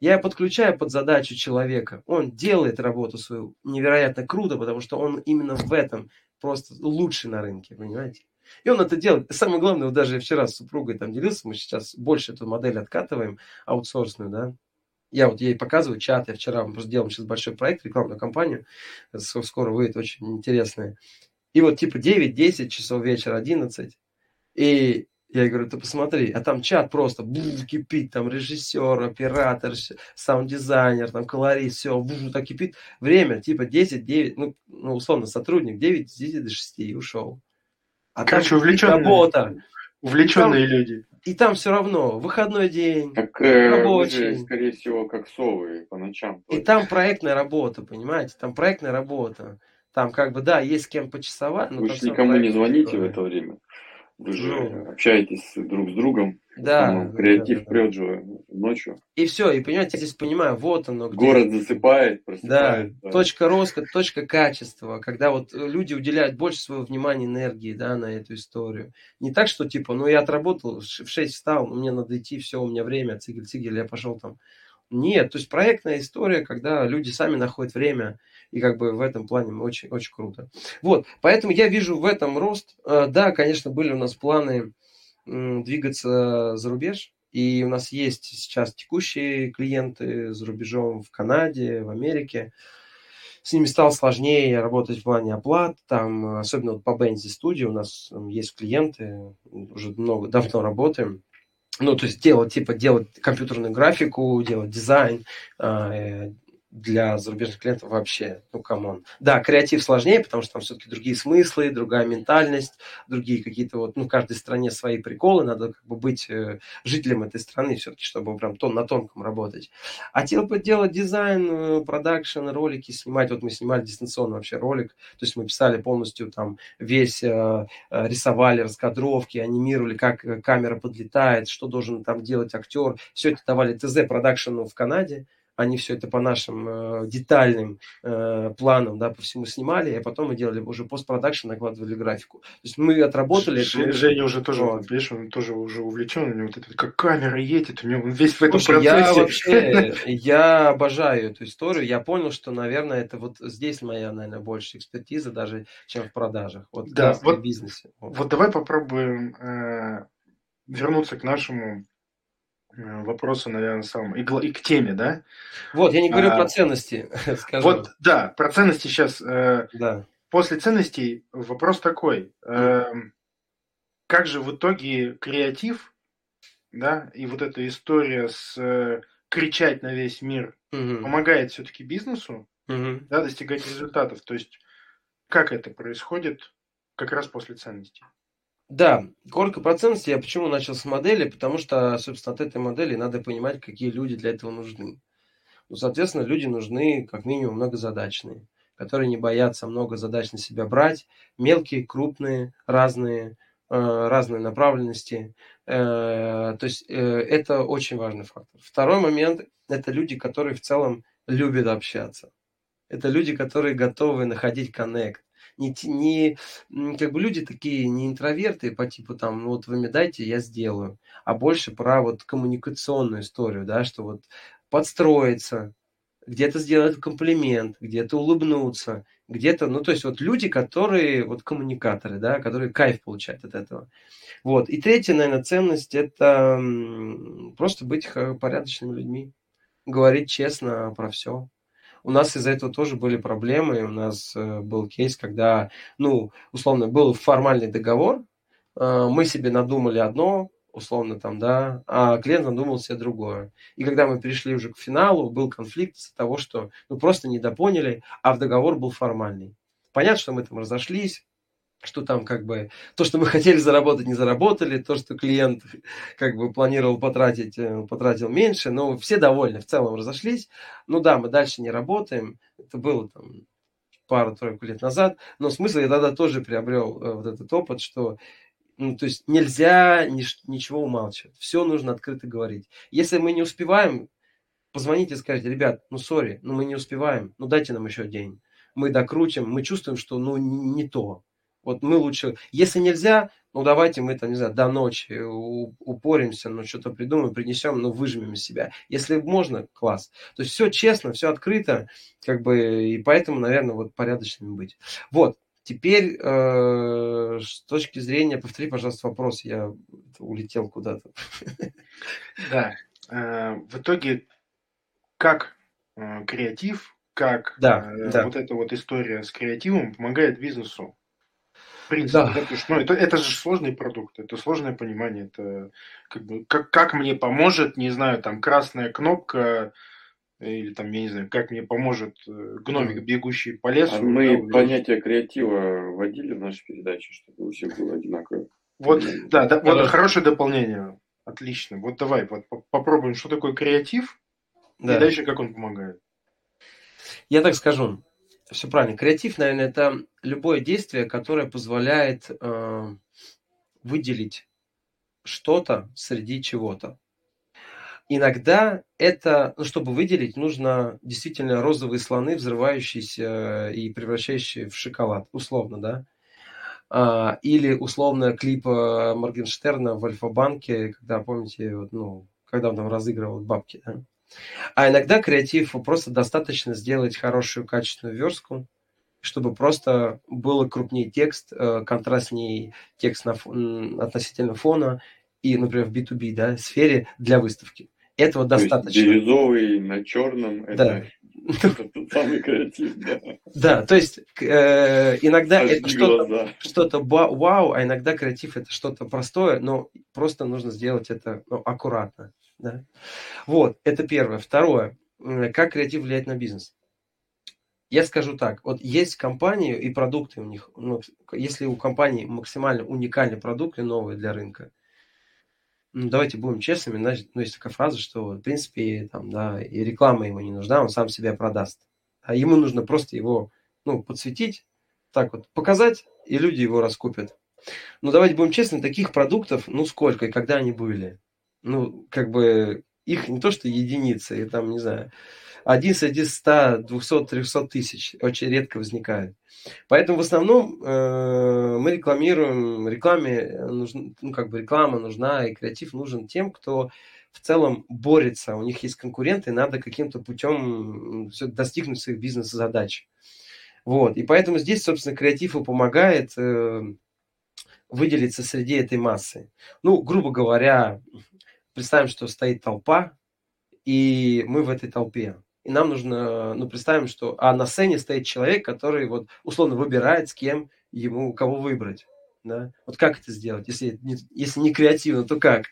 Я подключаю под задачу человека. Он делает работу свою невероятно круто, потому что он именно в этом просто лучший на рынке, понимаете? И он это делает. самое главное, вот даже я вчера с супругой там делился, мы сейчас больше эту модель откатываем, аутсорсную, да, я вот ей показываю чат, я вчера мы просто делаем сейчас большой проект, рекламную кампанию, скоро выйдет очень интересная. И вот типа 9-10 часов вечера, 11. И я говорю, ты посмотри, а там чат просто бух, кипит, там режиссер, оператор, саунд-дизайнер, там колорист, все, бух, так кипит. Время типа 10-9, ну, ну, условно, сотрудник 9 с 10 до 6 и ушел. А Короче, увлеченные, работа. увлеченные там, люди. И там все равно выходной день, так, э, рабочий. Же, скорее всего, как совы по ночам. И там проектная работа, понимаете? Там проектная работа. Там как бы, да, есть с кем почасовать. Вы же никому не звоните в это время. Вы же ну, общаетесь друг с другом. Да, Ну, да, креатив да, да. прет же ночью. И все, и понимаете, я здесь понимаю, вот оно. где- Город засыпает, Да, просыпает. да. точка роста, точка качества, когда вот э, люди уделяют больше своего внимания, энергии, да, на эту историю. Не так, что типа, ну я отработал, в 6 встал, мне надо идти, все, у меня время, цигель-цигель, я пошел там. Нет, то есть проектная история, когда люди сами находят время, и как бы в этом плане очень, очень круто. Вот, поэтому я вижу в этом рост. Э, Да, конечно, были у нас планы двигаться за рубеж, и у нас есть сейчас текущие клиенты за рубежом в Канаде, в Америке. С ними стало сложнее работать в плане оплат. Там, особенно вот по Benzi студии у нас есть клиенты, уже много, давно работаем. Ну, то есть делать, типа, делать компьютерную графику, делать дизайн а, э, для зарубежных клиентов вообще, ну, come on. Да, креатив сложнее, потому что там все-таки другие смыслы, другая ментальность, другие какие-то вот, ну, в каждой стране свои приколы, надо как бы быть э, жителем этой страны все-таки, чтобы прям тон, на тонком работать. А типа делать дизайн, э, продакшн, ролики снимать, вот мы снимали дистанционно вообще ролик, то есть мы писали полностью там весь, э, э, рисовали раскадровки, анимировали, как э, камера подлетает, что должен там делать актер, все это давали ТЗ продакшену в Канаде, они все это по нашим э, детальным э, планам, да, по всему снимали, а потом мы делали уже постпродакшн, накладывали графику. То есть мы отработали... Ж- это- Женя уже тоже, Вот. вот, видишь, он тоже уже увлечен, у него вот это, как камера едет, у него он весь в этом Слушай, я процессе. вообще, я обожаю эту историю. Я понял, что, наверное, это вот здесь моя, наверное, больше экспертиза даже, чем в продажах. Вот, Да, раз в вот- бизнесе. Вот. Вот давай попробуем э, вернуться к нашему вопросу, наверное, самому, и, и к теме, да? Вот, я не говорю А, про ценности, скажу. Вот, да, про ценности сейчас. э, Да. после ценностей вопрос такой. э, как же в итоге креатив, да, и вот эта история с э, кричать на весь мир Мгм. помогает все-таки бизнесу, Мгм. да, достигать результатов? То есть как это происходит как раз после ценностей? Да, коротко про ценности. Я почему начал с модели? Потому что, собственно, от этой модели надо понимать, какие люди для этого нужны. Ну, соответственно, люди нужны как минимум многозадачные, которые не боятся много задач на себя брать, мелкие, крупные, разные, э, разные направленности. Э, то есть э, это очень важный фактор. Второй момент – это люди, которые в целом любят общаться. Это люди, которые готовы находить коннект. Не, не, как бы люди такие не интроверты по типу там, вот вы мне дайте, я сделаю, а больше про вот коммуникационную историю, да, что вот подстроиться, где-то сделать комплимент, где-то улыбнуться, где-то, ну то есть вот люди, которые вот коммуникаторы, да, которые кайф получают от этого. Вот. И третья, наверное, ценность это просто быть х- порядочными людьми, говорить честно про все. У нас из-за этого тоже были проблемы. У нас э, был кейс, когда, ну, условно, был формальный договор, э, мы себе надумали одно, условно там, да, а клиент надумал себе другое. И когда мы перешли уже к финалу, был конфликт из-за того, что ну просто недопоняли, а в договор был формальный. Понятно, что мы там разошлись, что там как бы то, что мы хотели заработать, не заработали, то, что клиент как бы планировал потратить, э, потратил меньше, но все довольны, в целом разошлись. Ну да, мы дальше не работаем, это было там пару-тройку лет назад, но смысл я тогда тоже приобрел э, вот этот опыт, что ну, то есть нельзя нич- ничего умалчивать, все нужно открыто говорить. Если мы не успеваем, позвоните и скажите, ребят, ну сори, ну мы не успеваем, ну дайте нам еще день. Мы докрутим, мы чувствуем, что ну не то. Вот мы лучше, если нельзя, ну давайте мы там, не знаю, до ночи упоримся, ну что-то придумаем, принесем, ну выжмем из себя. Если можно, класс. То есть все честно, все открыто, как бы, и поэтому, наверное, вот порядочными быть. Вот, теперь э, с точки зрения, повтори, пожалуйста, вопрос, я улетел куда-то. Да. Э, В итоге, как э, креатив, как Да, э, да. вот эта вот история с креативом помогает бизнесу? В принципе, Да. да, потому что, ну, это, это же сложный продукт, это сложное понимание, это как бы как, как мне поможет, не знаю, там красная кнопка или там, я не знаю, как мне поможет э, гномик, бегущий по лесу. А да, мы увидеть. понятие креатива вводили в нашей передаче, чтобы у всех было одинаковое. Вот, да, да, вот хорошее дополнение. Отлично. Вот давай вот, по- попробуем, что такое креатив, Да. и дальше как он помогает. Я так скажу. Все правильно. Креатив, наверное, это любое действие, которое позволяет э, выделить что-то среди чего-то. Иногда это, ну, чтобы выделить, нужно действительно розовые слоны, взрывающиеся и превращающие в шоколад, условно, да. А, или условно клип Моргенштерна в Альфа-банке, когда, помните, вот, ну, когда он там разыгрывал бабки, да? А иногда креатив просто достаточно сделать хорошую качественную верстку, чтобы просто было крупнее текст, э, контрастнее текст на, относительно фона и, например, в B2B да, сфере для выставки. Этого То достаточно. Бирюзовый на черном. Да. Это самый креатив, да. Да, то есть э, иногда это что-то, что-то вау, а иногда креатив это что-то простое, но просто нужно сделать это ну, аккуратно. Да? Вот, это первое. Второе. Как креатив влияет на бизнес? Я скажу так, вот есть компании и продукты у них, ну, если у компании максимально уникальный продукт и новый для рынка, ну, давайте будем честными, значит, ну, есть такая фраза, что, в принципе, там, да, и реклама ему не нужна, он сам себя продаст. А ему нужно просто его, ну, подсветить, так вот, показать, и люди его раскупят. Ну, давайте будем честны, таких продуктов, ну, сколько и когда они были? Ну, как бы, их не то, что единицы, и там, не знаю, один среди 100, 200, 300 тысяч очень редко возникает. Поэтому в основном э, мы рекламируем, рекламе нужна, ну как бы реклама нужна и креатив нужен тем, кто в целом борется, у них есть конкуренты, надо каким-то путем достигнуть своих бизнес-задач. Вот, и поэтому здесь, собственно, креатив и помогает э, выделиться среди этой массы. Ну, грубо говоря, представим, что стоит толпа, и мы в этой толпе и нам нужно, ну, представим, что, а на сцене стоит человек, который вот условно выбирает, с кем ему, кого выбрать, да, вот как это сделать, если, если не креативно, то как?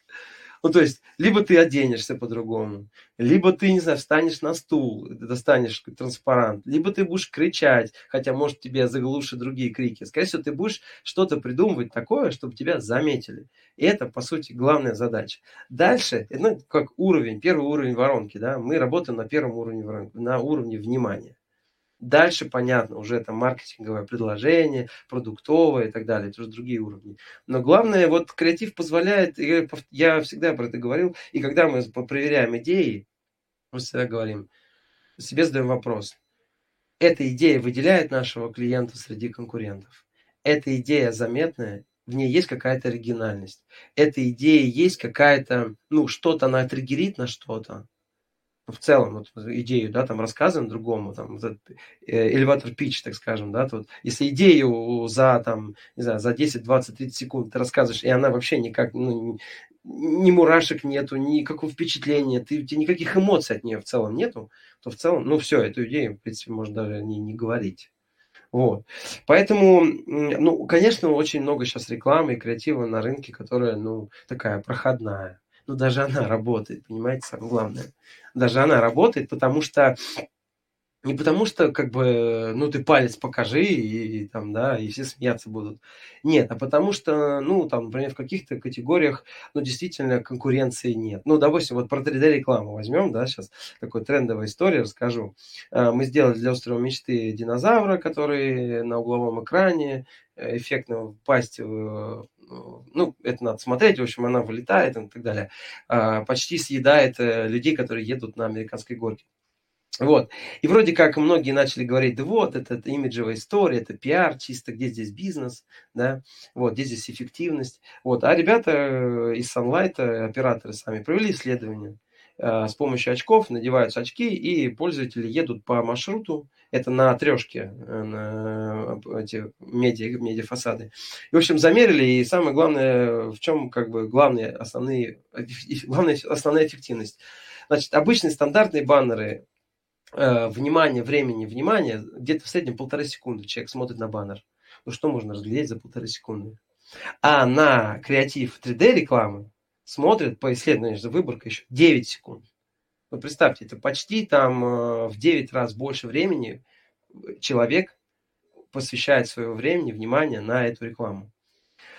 Ну, то есть, либо ты оденешься по-другому, либо ты, не знаю, встанешь на стул, достанешь транспарант, либо ты будешь кричать, хотя, может, тебе заглушат другие крики. Скорее всего, ты будешь что-то придумывать такое, чтобы тебя заметили. И это, по сути, главная задача. Дальше, ну, как уровень, первый уровень воронки, да, мы работаем на первом уровне воронки, на уровне внимания. Дальше, понятно, уже это маркетинговое предложение, продуктовое и так далее, это уже другие уровни. Но главное, вот креатив позволяет, я всегда про это говорил, и когда мы проверяем идеи, мы всегда говорим, себе задаем вопрос, эта идея выделяет нашего клиента среди конкурентов? Эта идея заметная, в ней есть какая-то оригинальность. Эта идея есть какая-то, ну, что-то она триггерит на что-то в целом вот, идею, да, там рассказываем другому, там, элеватор пич, так скажем, да, тут, если идею за, там, не знаю, за 10, 20, 30 секунд ты рассказываешь, и она вообще никак, ну, ни мурашек нету, никакого впечатления, ты, у тебя никаких эмоций от нее в целом нету, то в целом, ну, все, эту идею, в принципе, можно даже не, не говорить. Вот. Поэтому, ну, конечно, очень много сейчас рекламы и креатива на рынке, которая, ну, такая проходная но даже она работает, понимаете, самое главное. Даже она работает, потому что не потому что, как бы, ну, ты палец покажи, и, и там, да, и все смеяться будут. Нет, а потому что, ну, там, например, в каких-то категориях, ну, действительно, конкуренции нет. Ну, допустим, вот про 3D-рекламу возьмем, да, сейчас такой трендовая история расскажу. А, мы сделали для острова мечты динозавра, который на угловом экране, э, эффектно пасть ну, это надо смотреть, в общем, она вылетает и так далее, а, почти съедает э, людей, которые едут на американской горке. Вот. И вроде как многие начали говорить, да вот, это, это имиджевая история, это пиар чисто, где здесь бизнес, да, вот, где здесь эффективность. Вот. А ребята э, из Sunlight, операторы сами, провели исследование. Э, с помощью очков надеваются очки, и пользователи едут по маршруту, это на трешке, э, на эти медиа, медиафасады. И, в общем, замерили, и самое главное, в чем как бы главные основные, главная основная эффективность. Значит, обычные стандартные баннеры, э, внимание, времени, внимание, где-то в среднем полторы секунды человек смотрит на баннер. Ну, что можно разглядеть за полторы секунды? А на креатив 3D рекламы смотрит по исследованию, выборка еще 9 секунд. Ну, представьте, это почти там э, в 9 раз больше времени человек посвящает своего времени, внимания на эту рекламу.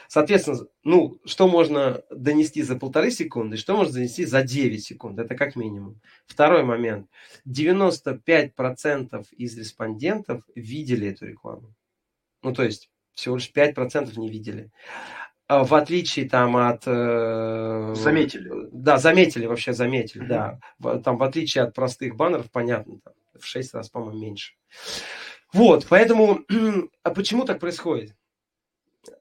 Соответственно, ну, что можно донести за полторы секунды, что можно донести за 9 секунд, это как минимум. Второй момент. 95% из респондентов видели эту рекламу. Ну, то есть, всего лишь 5% не видели. А, в отличие там от... Э, заметили. Да, заметили, вообще заметили, mm-hmm. да. Там в отличие от простых баннеров, понятно, там, в 6 раз, по-моему, меньше. Вот, поэтому, а почему так происходит?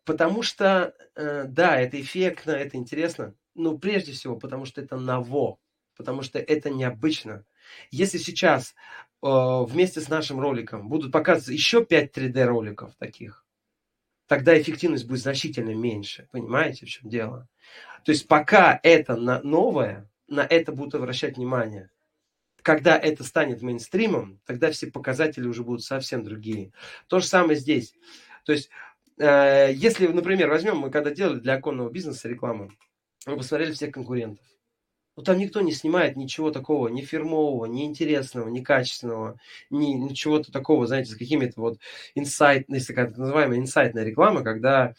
Потому что, э, да, это эффектно, это интересно, но прежде всего, потому что это ново, потому что это необычно. Если сейчас э, вместе с нашим роликом будут показываться еще 5 3D роликов таких, тогда эффективность будет значительно меньше. Понимаете, в чем дело? То есть пока это на новое, на это будут обращать внимание. Когда это станет мейнстримом, тогда все показатели уже будут совсем другие. То же самое здесь. То есть, э, если, например, возьмем, мы когда делали для оконного бизнеса рекламу, мы посмотрели всех конкурентов. Ну, там никто не снимает ничего такого, ни фирмового, ни интересного, ни качественного, ни ничего-то такого, знаете, с какими-то вот инсайт, если так называемая инсайтная реклама, когда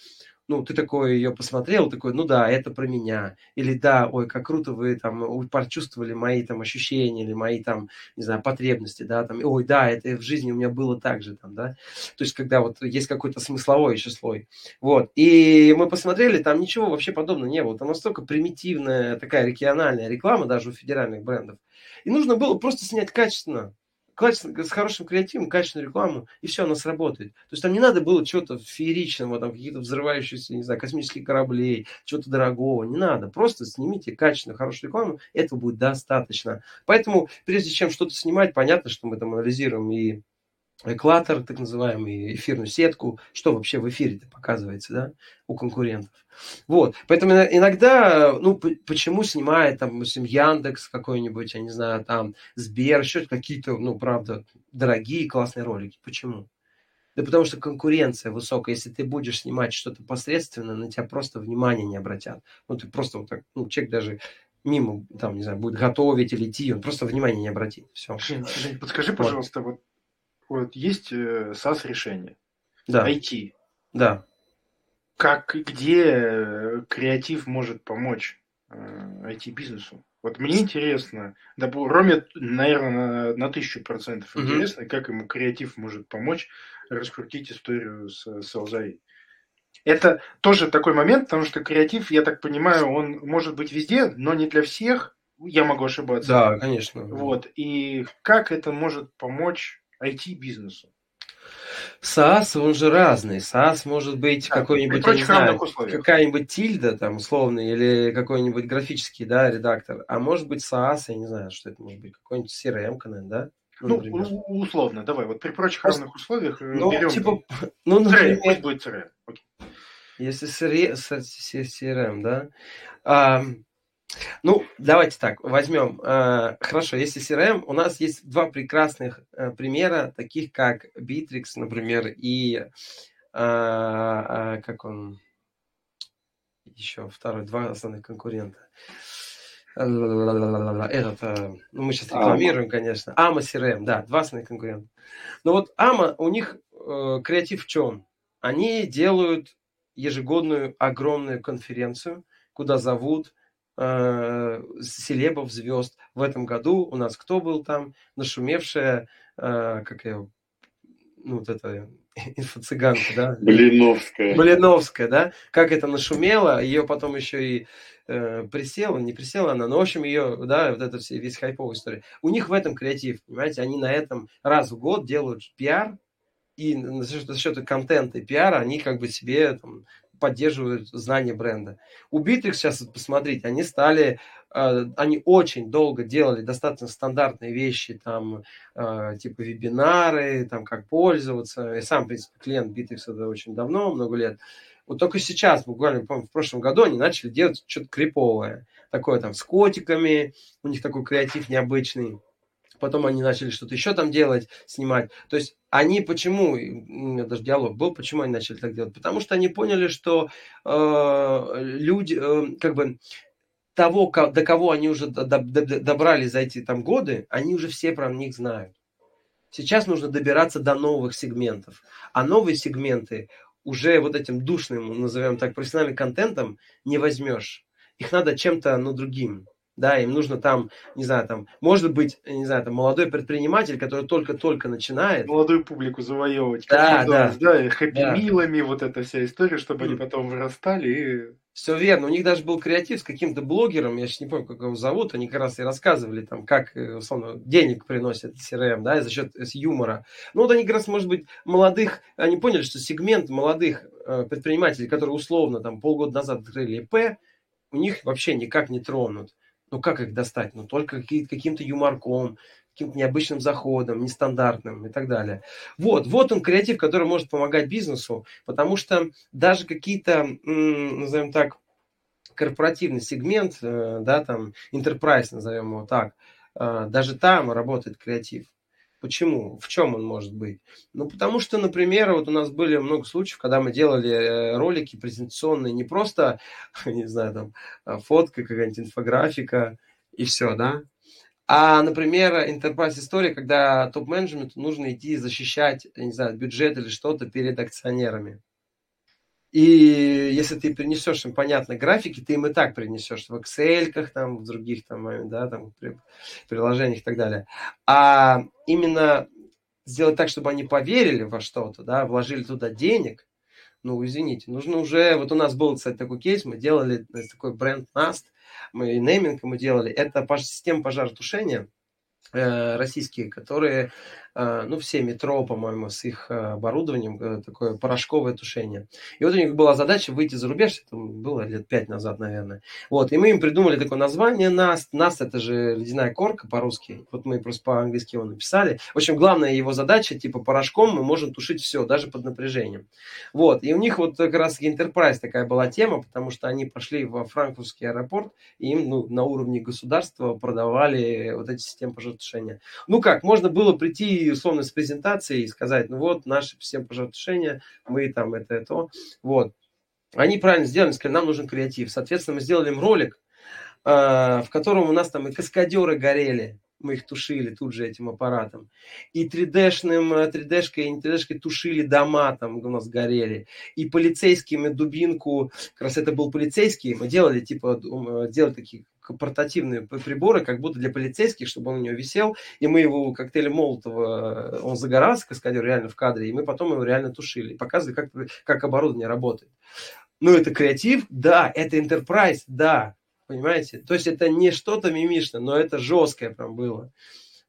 ну, ты такой ее посмотрел, такой, ну да, это про меня. Или да, ой, как круто вы там почувствовали мои там ощущения или мои там, не знаю, потребности, да, там, ой, да, это в жизни у меня было так же, там, да. То есть, когда вот есть какой-то смысловой еще слой. Вот. И мы посмотрели, там ничего вообще подобного не было. Там настолько примитивная такая региональная реклама даже у федеральных брендов. И нужно было просто снять качественно качественно, с хорошим креативом, качественную рекламу, и все, она сработает. То есть там не надо было чего-то фееричного, там какие-то взрывающиеся, не знаю, космические корабли, чего-то дорогого, не надо. Просто снимите качественную, хорошую рекламу, этого будет достаточно. Поэтому, прежде чем что-то снимать, понятно, что мы там анализируем и экватор, так называемый, эфирную сетку, что вообще в эфире показывается, да, у конкурентов. Вот, поэтому иногда, ну, почему снимает, там, допустим, Яндекс какой-нибудь, я не знаю, там, Сбер, еще какие-то, ну, правда, дорогие классные ролики, почему? Да потому что конкуренция высокая. Если ты будешь снимать что-то посредственно, на тебя просто внимания не обратят. Ну, ты просто вот так, ну, человек даже мимо, там, не знаю, будет готовить или идти, он просто внимания не обратит. Все. Жень, Жень подскажи, пожалуйста, вот вот есть э, SaaS-решение, да. IT. Да. Как, где э, креатив может помочь IT-бизнесу? Э, вот мне интересно, да, Роме, наверное, на, на тысячу процентов интересно, угу. как ему креатив может помочь раскрутить историю с, с Алзаей. Это тоже такой момент, потому что креатив, я так понимаю, он может быть везде, но не для всех. Я могу ошибаться. Да, конечно. Вот. И как это может помочь IT-бизнесу? SaaS, он же разный. SaaS может быть да, какой-нибудь, не знаю, какая-нибудь тильда там условный или какой-нибудь графический, да, редактор. А может быть SaaS, я не знаю, что это может быть, какой-нибудь CRM, наверное, да? Ну, ну условно, давай, вот при прочих Просто, равных условиях э, ну, берем... Типа, ну, например, CRM, будет CRM. Окей. Если CRM, да? А, ну, давайте так, возьмем. Э, хорошо, если CRM, у нас есть два прекрасных э, примера, таких как Bittrex, например, и э, как он еще второй, два основных конкурента. Этот, ну, мы сейчас рекламируем, конечно. Ама CRM, да, два основных конкурента. Но вот Ама, у них креатив в чем? Они делают ежегодную огромную конференцию, куда зовут э, селебов, звезд. В этом году у нас кто был там? Нашумевшая, э, как я, ну, вот это инфо-цыганка, да? Блиновская. Блиновская, да? Как это нашумело, ее потом еще и э, присела, не присела она, но, в общем, ее, да, вот это все, весь хайповая история. У них в этом креатив, понимаете, они на этом раз в год делают пиар, и за счет, за счет контента и пиара они как бы себе там, поддерживают знание бренда. У Bittrex сейчас, посмотрите, они стали, э, они очень долго делали достаточно стандартные вещи, там, э, типа вебинары, там, как пользоваться. И сам, в принципе, клиент Bittrex это очень давно, много лет. Вот только сейчас, буквально, помню, в прошлом году они начали делать что-то криповое. Такое там с котиками, у них такой креатив необычный потом они начали что-то еще там делать, снимать. То есть они почему, у меня даже диалог был, почему они начали так делать? Потому что они поняли, что э, люди, э, как бы, того, до кого они уже добрались за эти там годы, они уже все про них знают. Сейчас нужно добираться до новых сегментов. А новые сегменты уже вот этим душным, назовем так, профессиональным контентом не возьмешь. Их надо чем-то, ну, другим да, им нужно там, не знаю, там, может быть, не знаю, там, молодой предприниматель, который только-только начинает. Молодую публику завоевывать. Да, да. Да, хэппи-милами, да. вот эта вся история, чтобы mm. они потом вырастали и... Все верно. У них даже был креатив с каким-то блогером, я сейчас не помню, как его зовут, они как раз и рассказывали там, как, э, условно, денег приносит CRM, да, за счет юмора. Ну, вот они как раз, может быть, молодых, они поняли, что сегмент молодых э, предпринимателей, которые условно там полгода назад открыли ИП, у них вообще никак не тронут. Ну, как их достать? Ну, только каким-то юморком, каким-то необычным заходом, нестандартным и так далее. Вот, вот он креатив, который может помогать бизнесу, потому что даже какие-то, назовем так, корпоративный сегмент, э, да, там, enterprise, назовем его так, э, даже там работает креатив. Почему? В чем он может быть? Ну, потому что, например, вот у нас были много случаев, когда мы делали э, ролики презентационные, не просто, не знаю, там, а, фотка, какая-нибудь инфографика и все, да, а, например, enterprise история, когда топ-менеджменту нужно идти защищать, не знаю, бюджет или что-то перед акционерами. И если ты принесешь им понятно графики, ты им и так принесешь в Excel, там, в других там, да, там, приложениях и так далее. А именно сделать так, чтобы они поверили во что-то, да, вложили туда денег, ну, извините, нужно уже, вот у нас был, кстати, такой кейс, мы делали такой бренд NAST, мы нейминг мы делали, это система пожаротушения, э, российские, которые Э, ну, все метро, по-моему, с их э, оборудованием, э, такое порошковое тушение. И вот у них была задача выйти за рубеж, это было лет пять назад, наверное. Вот, и мы им придумали такое название НАСТ. НАСТ это же ледяная корка по-русски. Вот мы просто по-английски его написали. В общем, главная его задача, типа порошком мы можем тушить все, даже под напряжением. Вот, и у них вот как раз Enterprise такая была тема, потому что они пошли во франкфуртский аэропорт, и им ну, на уровне государства продавали вот эти системы пожаротушения. Ну как, можно было прийти условно с презентацией и сказать, ну вот, наши все пожертвования, мы там это, это, вот. Они правильно сделали, сказали, нам нужен креатив. Соответственно, мы сделали им ролик, э, в котором у нас там и каскадеры горели, мы их тушили тут же этим аппаратом. И 3D-шным, 3D-шкой, и не 3D-шкой тушили дома, там у нас горели. И полицейскими дубинку, как раз это был полицейский, мы делали, типа, делали такие портативные приборы, как будто для полицейских, чтобы он у него висел, и мы его коктейлем Молотова, он загорался, каскадер реально в кадре, и мы потом его реально тушили, показывали, как, как оборудование работает. Ну, это креатив, да, это enterprise, да, понимаете? То есть это не что-то мимишное, но это жесткое прям было.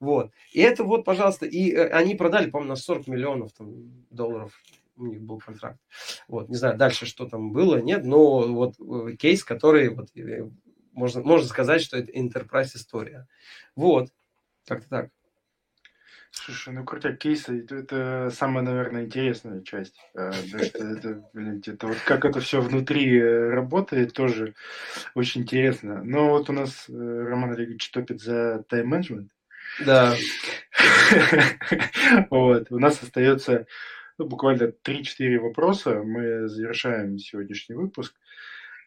Вот. И это вот, пожалуйста, и э, они продали, по-моему, на 40 миллионов там, долларов у них был контракт. Вот, не знаю, дальше что там было, нет, но вот э, кейс, который вот э, можно, можно сказать, что это enterprise история. Вот, как-то так. Слушай, ну крутяк кейсы, это самая, наверное, интересная часть. А, это, это, блин, это вот как это все внутри э, работает, тоже очень интересно. Но вот у нас э, Роман Олегович топит за тайм-менеджмент. Да. Вот, у нас остается ну, буквально 3-4 вопроса. Мы завершаем сегодняшний выпуск.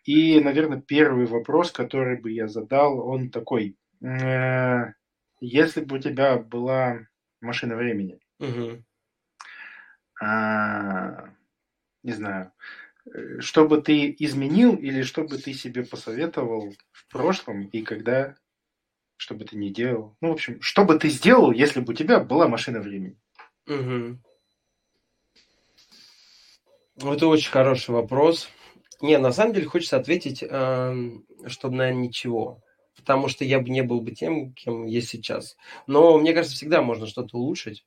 И, наверное, первый вопрос, который бы я задал, он такой. Э, если бы у тебя была машина времени, угу. а, не знаю, э, что бы ты изменил или что бы ты себе посоветовал в прошлом и когда, что бы ты не делал? Ну, в общем, что бы ты сделал, если бы у тебя была машина времени? Угу. Это очень хороший вопрос. Не, на самом деле хочется ответить, эм, чтобы, наверное, ничего. Потому что я бы не был бы тем, кем есть сейчас. Но мне кажется, всегда можно что-то улучшить.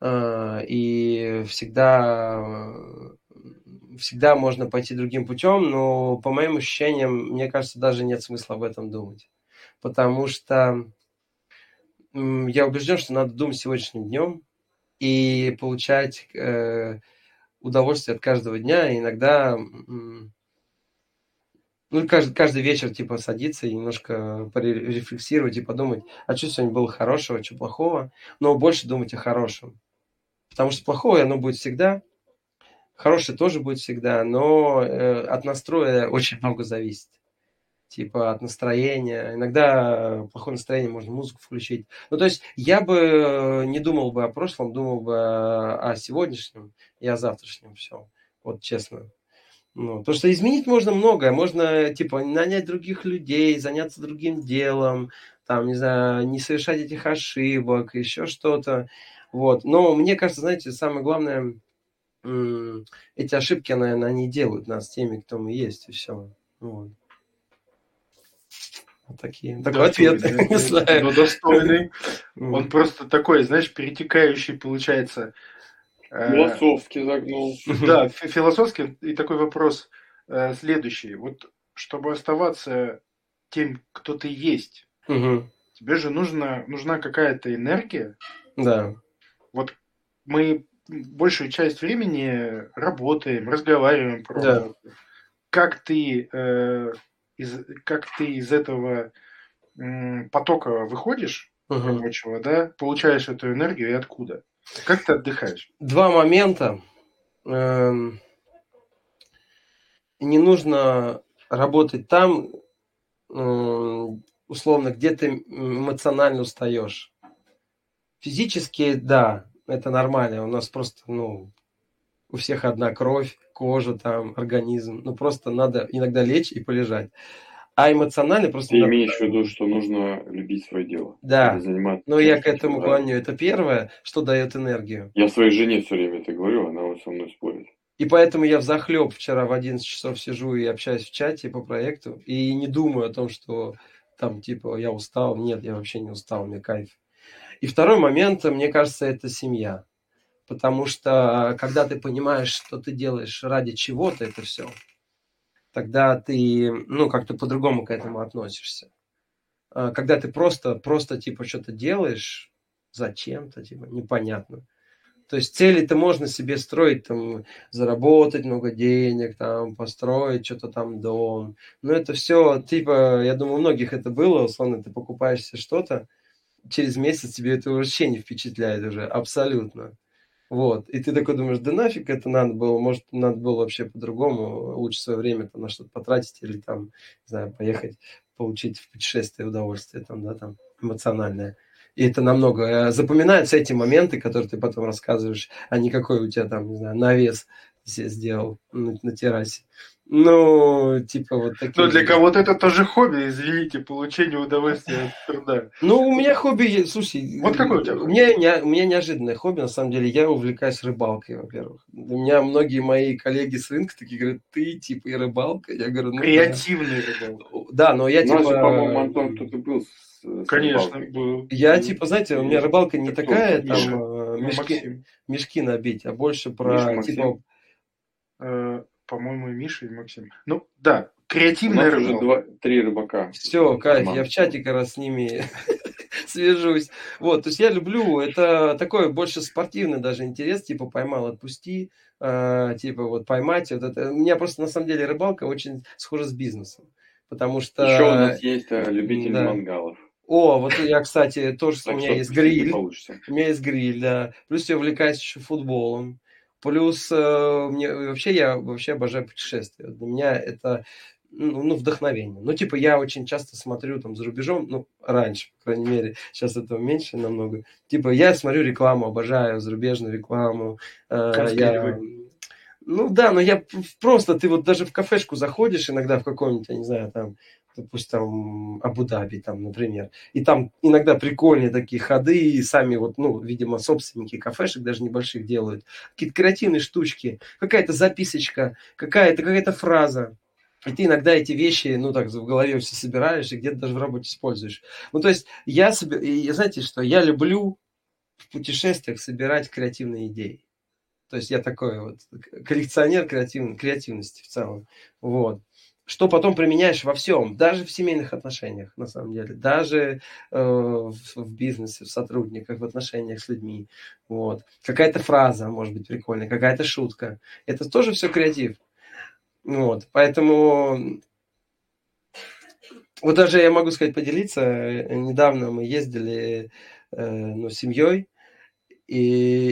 Э, и всегда, всегда можно пойти другим путем, но по моим ощущениям, мне кажется, даже нет смысла об этом думать. Потому что я убежден, что надо думать сегодняшним днем и получать э, удовольствие от каждого дня. И иногда, ну, каждый, каждый вечер, типа, садиться и немножко порефлексировать и подумать, а что сегодня было хорошего, что плохого, но больше думать о хорошем. Потому что плохое оно будет всегда, хорошее тоже будет всегда, но э, от настроя очень много зависит типа от настроения. Иногда плохое настроение можно музыку включить. Ну, то есть я бы не думал бы о прошлом, думал бы о сегодняшнем и о завтрашнем все. Вот честно. Ну, потому что изменить можно многое. Можно, типа, нанять других людей, заняться другим делом, там, не знаю, не совершать этих ошибок, еще что-то. Вот. Но мне кажется, знаете, самое главное, эти ошибки, наверное, они делают нас теми, кто мы есть, и все. Вот. Вот такие. Такой ответ, не знаю. Но достойный. Он просто такой, знаешь, перетекающий, получается. Э, философски загнул. Да, философски. И такой вопрос э, следующий. Вот чтобы оставаться тем, кто ты есть, тебе же нужно, нужна какая-то энергия. Да. Вот мы большую часть времени работаем, разговариваем про да. как ты э, из, как ты из этого потока выходишь угу. рабочего, да, получаешь эту энергию и откуда? Как ты отдыхаешь? Два момента. Эм, не нужно работать там, условно, где ты эмоционально устаешь. Физически, да, это нормально. У нас просто, ну, у всех одна кровь, кожа, там, организм. Ну, просто надо иногда лечь и полежать. А эмоционально просто... Ты надо... имеешь в виду, что нужно любить свое дело. Да. Заниматься Но я к этому клоню. Это первое, что дает энергию. Я своей жене все время это говорю, она вот со мной спорит. И поэтому я в захлеб вчера в 11 часов сижу и общаюсь в чате по проекту. И не думаю о том, что там типа я устал. Нет, я вообще не устал, мне кайф. И второй момент, мне кажется, это семья. Потому что когда ты понимаешь, что ты делаешь ради чего-то это все, тогда ты, ну, как-то по-другому к этому относишься. А когда ты просто, просто типа что-то делаешь, зачем-то, типа, непонятно. То есть цели-то можно себе строить, там, заработать много денег, там, построить что-то там, дом. Но это все, типа, я думаю, у многих это было, условно, ты покупаешь себе что-то, через месяц тебе это вообще не впечатляет уже, абсолютно. Вот. И ты такой думаешь, да нафиг это надо было, может, надо было вообще по-другому, лучше свое время там, на что-то потратить или там, не знаю, поехать, получить в путешествие удовольствие там, да, там, эмоциональное. И это намного э, запоминаются эти моменты, которые ты потом рассказываешь, а не какой у тебя там, не знаю, навес сделал на, на террасе. Ну, типа вот такие. Ну, для кого-то это тоже хобби, извините, получение удовольствия от труда. Ну, у меня хобби, слушай. Вот какое у тебя хобби? У меня, не, у меня неожиданное хобби, на самом деле, я увлекаюсь рыбалкой, во-первых. У меня многие мои коллеги с рынка такие говорят, ты типа и рыбалка. Я говорю, ну. Креативный да. рыбалка. Да, но я типа. по-моему, Антон, кто-то был с Конечно, был. Я типа, знаете, у меня рыбалка не такая, там э, мешки, мешки набить, а больше про Миша, типа. По-моему, и Миша, и Максим. Ну, да, креативная рыба. уже два, три рыбака. Все, кайф, я в чате как раз с ними свяжусь. Вот, то есть я люблю, это такой больше спортивный даже интерес, типа поймал, отпусти, э, типа вот поймать. Вот это. У меня просто на самом деле рыбалка очень схожа с бизнесом. Потому что... Еще у нас есть э, любитель да. мангалов. О, вот я, кстати, тоже у меня есть гриль. У меня есть гриль, да. Плюс я увлекаюсь еще футболом. Плюс э, мне вообще я вообще обожаю путешествия. Для меня это ну, ну, вдохновение. Ну, типа, я очень часто смотрю там за рубежом, ну, раньше, по крайней мере, сейчас этого меньше намного. Типа, я смотрю рекламу, обожаю зарубежную рекламу. Э, я... Ну да, но я просто, ты вот даже в кафешку заходишь иногда в каком-нибудь, я не знаю, там, допустим, Абу-Даби, там, например. И там иногда прикольные такие ходы, и сами вот, ну, видимо, собственники кафешек даже небольших делают. Какие-то креативные штучки, какая-то записочка, какая-то какая-то фраза. И ты иногда эти вещи, ну, так в голове все собираешь и где-то даже в работе используешь. Ну, то есть я, себе, знаете что, я люблю в путешествиях собирать креативные идеи. То есть я такой вот коллекционер креативной, креативности в целом. Вот что потом применяешь во всем, даже в семейных отношениях, на самом деле, даже э, в, в бизнесе, в сотрудниках, в отношениях с людьми. Вот. Какая-то фраза может быть прикольная, какая-то шутка. Это тоже все креатив. Вот. Поэтому вот даже я могу сказать, поделиться. Недавно мы ездили э, ну, с семьей, и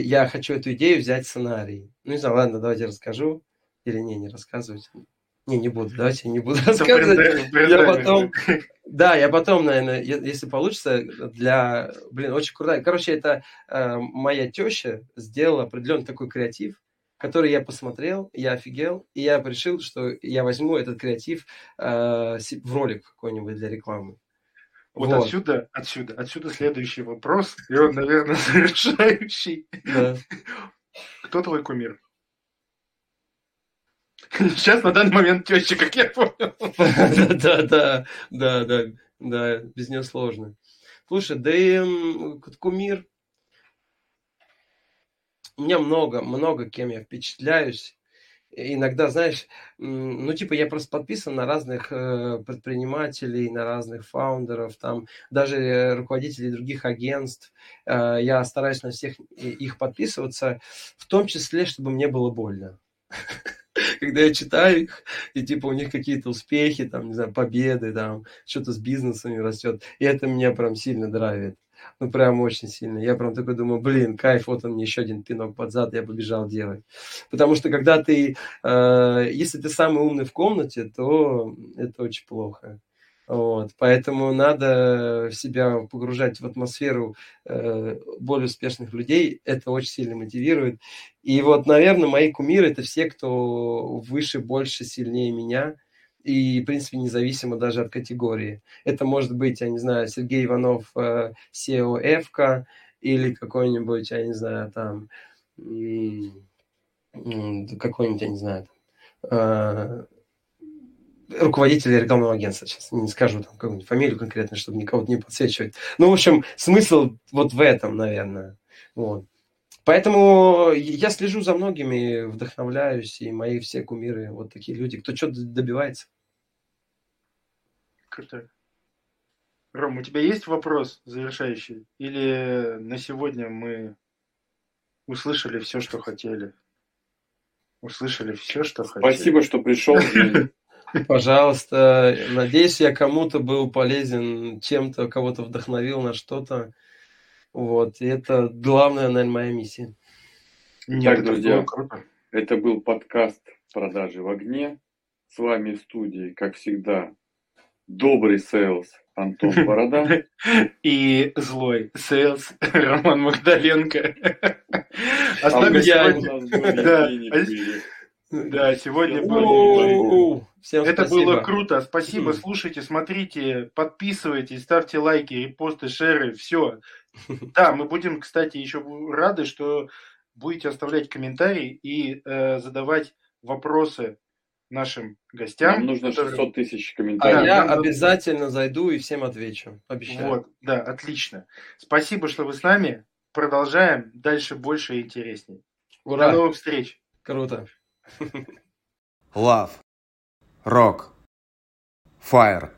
я хочу эту идею взять в сценарий. Ну, не знаю, ладно, давайте расскажу. Или не, не рассказывать. Не, не буду, давайте я не буду рассказывать. Я потом, да, я потом, наверное, если получится, для, блин, очень крутая. Короче, это э, моя теща сделала определенный такой креатив. который я посмотрел, я офигел, и я решил, что я возьму этот креатив э, в ролик какой-нибудь для рекламы. Вот, вот отсюда, отсюда, отсюда следующий вопрос, и он, наверное, завершающий. Да. Кто твой кумир? Сейчас на данный момент теща, как я понял. Да, да, да, да, да, без нее сложно. Слушай, да и кумир. У меня много, много кем я впечатляюсь. Иногда, знаешь, ну, типа, я просто подписан на разных э, предпринимателей, на разных фаундеров, там, даже руководителей других агентств. Э, я стараюсь на всех их подписываться, в том числе, чтобы мне было больно. когда я читаю их, и типа у них какие-то успехи, там, не знаю, победы, там, что-то с бизнесами растет, и это меня прям сильно драйвит. Ну, прям очень сильно. Я прям такой думаю, блин, кайф, вот он мне еще один пинок под зад, я побежал делать. Потому что когда ты, э, если ты самый умный в комнате, то это очень плохо. Вот, поэтому надо себя погружать в атмосферу э, более успешных людей. Это очень сильно мотивирует. И вот, наверное, мои кумиры это все, кто выше, больше, сильнее меня. И, в принципе, независимо даже от категории. Это может быть, я не знаю, Сергей Иванов, э, SEO F, или какой-нибудь, я не знаю, там, какой-нибудь, я не знаю, э, руководителя рекламного агентства. Сейчас не скажу там какую-нибудь фамилию конкретно, чтобы никого не подсвечивать. Ну, в общем, смысл вот в этом, наверное. Вот. Поэтому я слежу за многими, вдохновляюсь, и мои все кумиры вот такие люди, кто что-то добивается. Круто. Ром, у тебя есть вопрос завершающий? Или на сегодня мы услышали все, что хотели? Услышали все, что хотели. Спасибо, что пришел. Пожалуйста, надеюсь, я кому-то был полезен чем-то, кого-то вдохновил на что-то. Вот, и это главная, наверное, моя миссия. Нет, так, друзья, это был подкаст «Продажи в огне». С вами в студии, как всегда, добрый sales Антон Борода. И злой sales Роман Магдаленко. А с нами сегодня... Да, сегодня был... Всем Это спасибо. было круто. Спасибо. Слушайте, смотрите, подписывайтесь, ставьте лайки, репосты, share ы, все. Да, мы будем, кстати, еще рады, что будете оставлять комментарии и э, задавать вопросы нашим гостям. Нам нужно 600 тысяч комментариев. А я обязательно зайду и всем отвечу. Обещаю. Вот, да, отлично. Спасибо, что вы с нами. Продолжаем. Дальше больше и интереснее. Ура. До новых встреч. Круто. Love. Rock. Fire.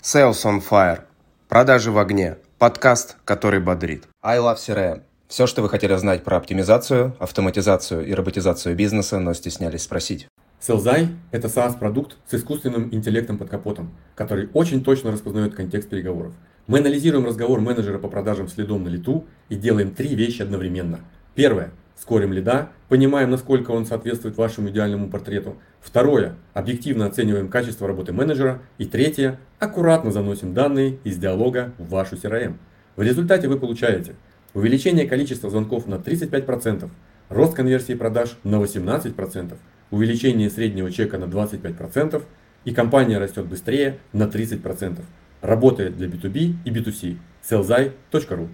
Sales on Fire. Продажи в огне. Подкаст, который бодрит. I Love CRM. Все, что вы хотели знать про оптимизацию, автоматизацию и роботизацию бизнеса, но стеснялись спросить. Селзай – это SaaS-продукт с искусственным интеллектом под капотом, который очень точно распознает контекст переговоров. Мы анализируем разговор менеджера по продажам следом на лету и делаем три вещи одновременно. Первое скорим лида, понимаем, насколько он соответствует вашему идеальному портрету. Второе, объективно оцениваем качество работы менеджера. И третье, аккуратно заносим данные из диалога в вашу CRM. В результате вы получаете увеличение количества звонков на 35%, рост конверсии продаж на 18%, увеличение среднего чека на 25% и компания растет быстрее на 30%. Работает для B2B и B2C. sellzai.ru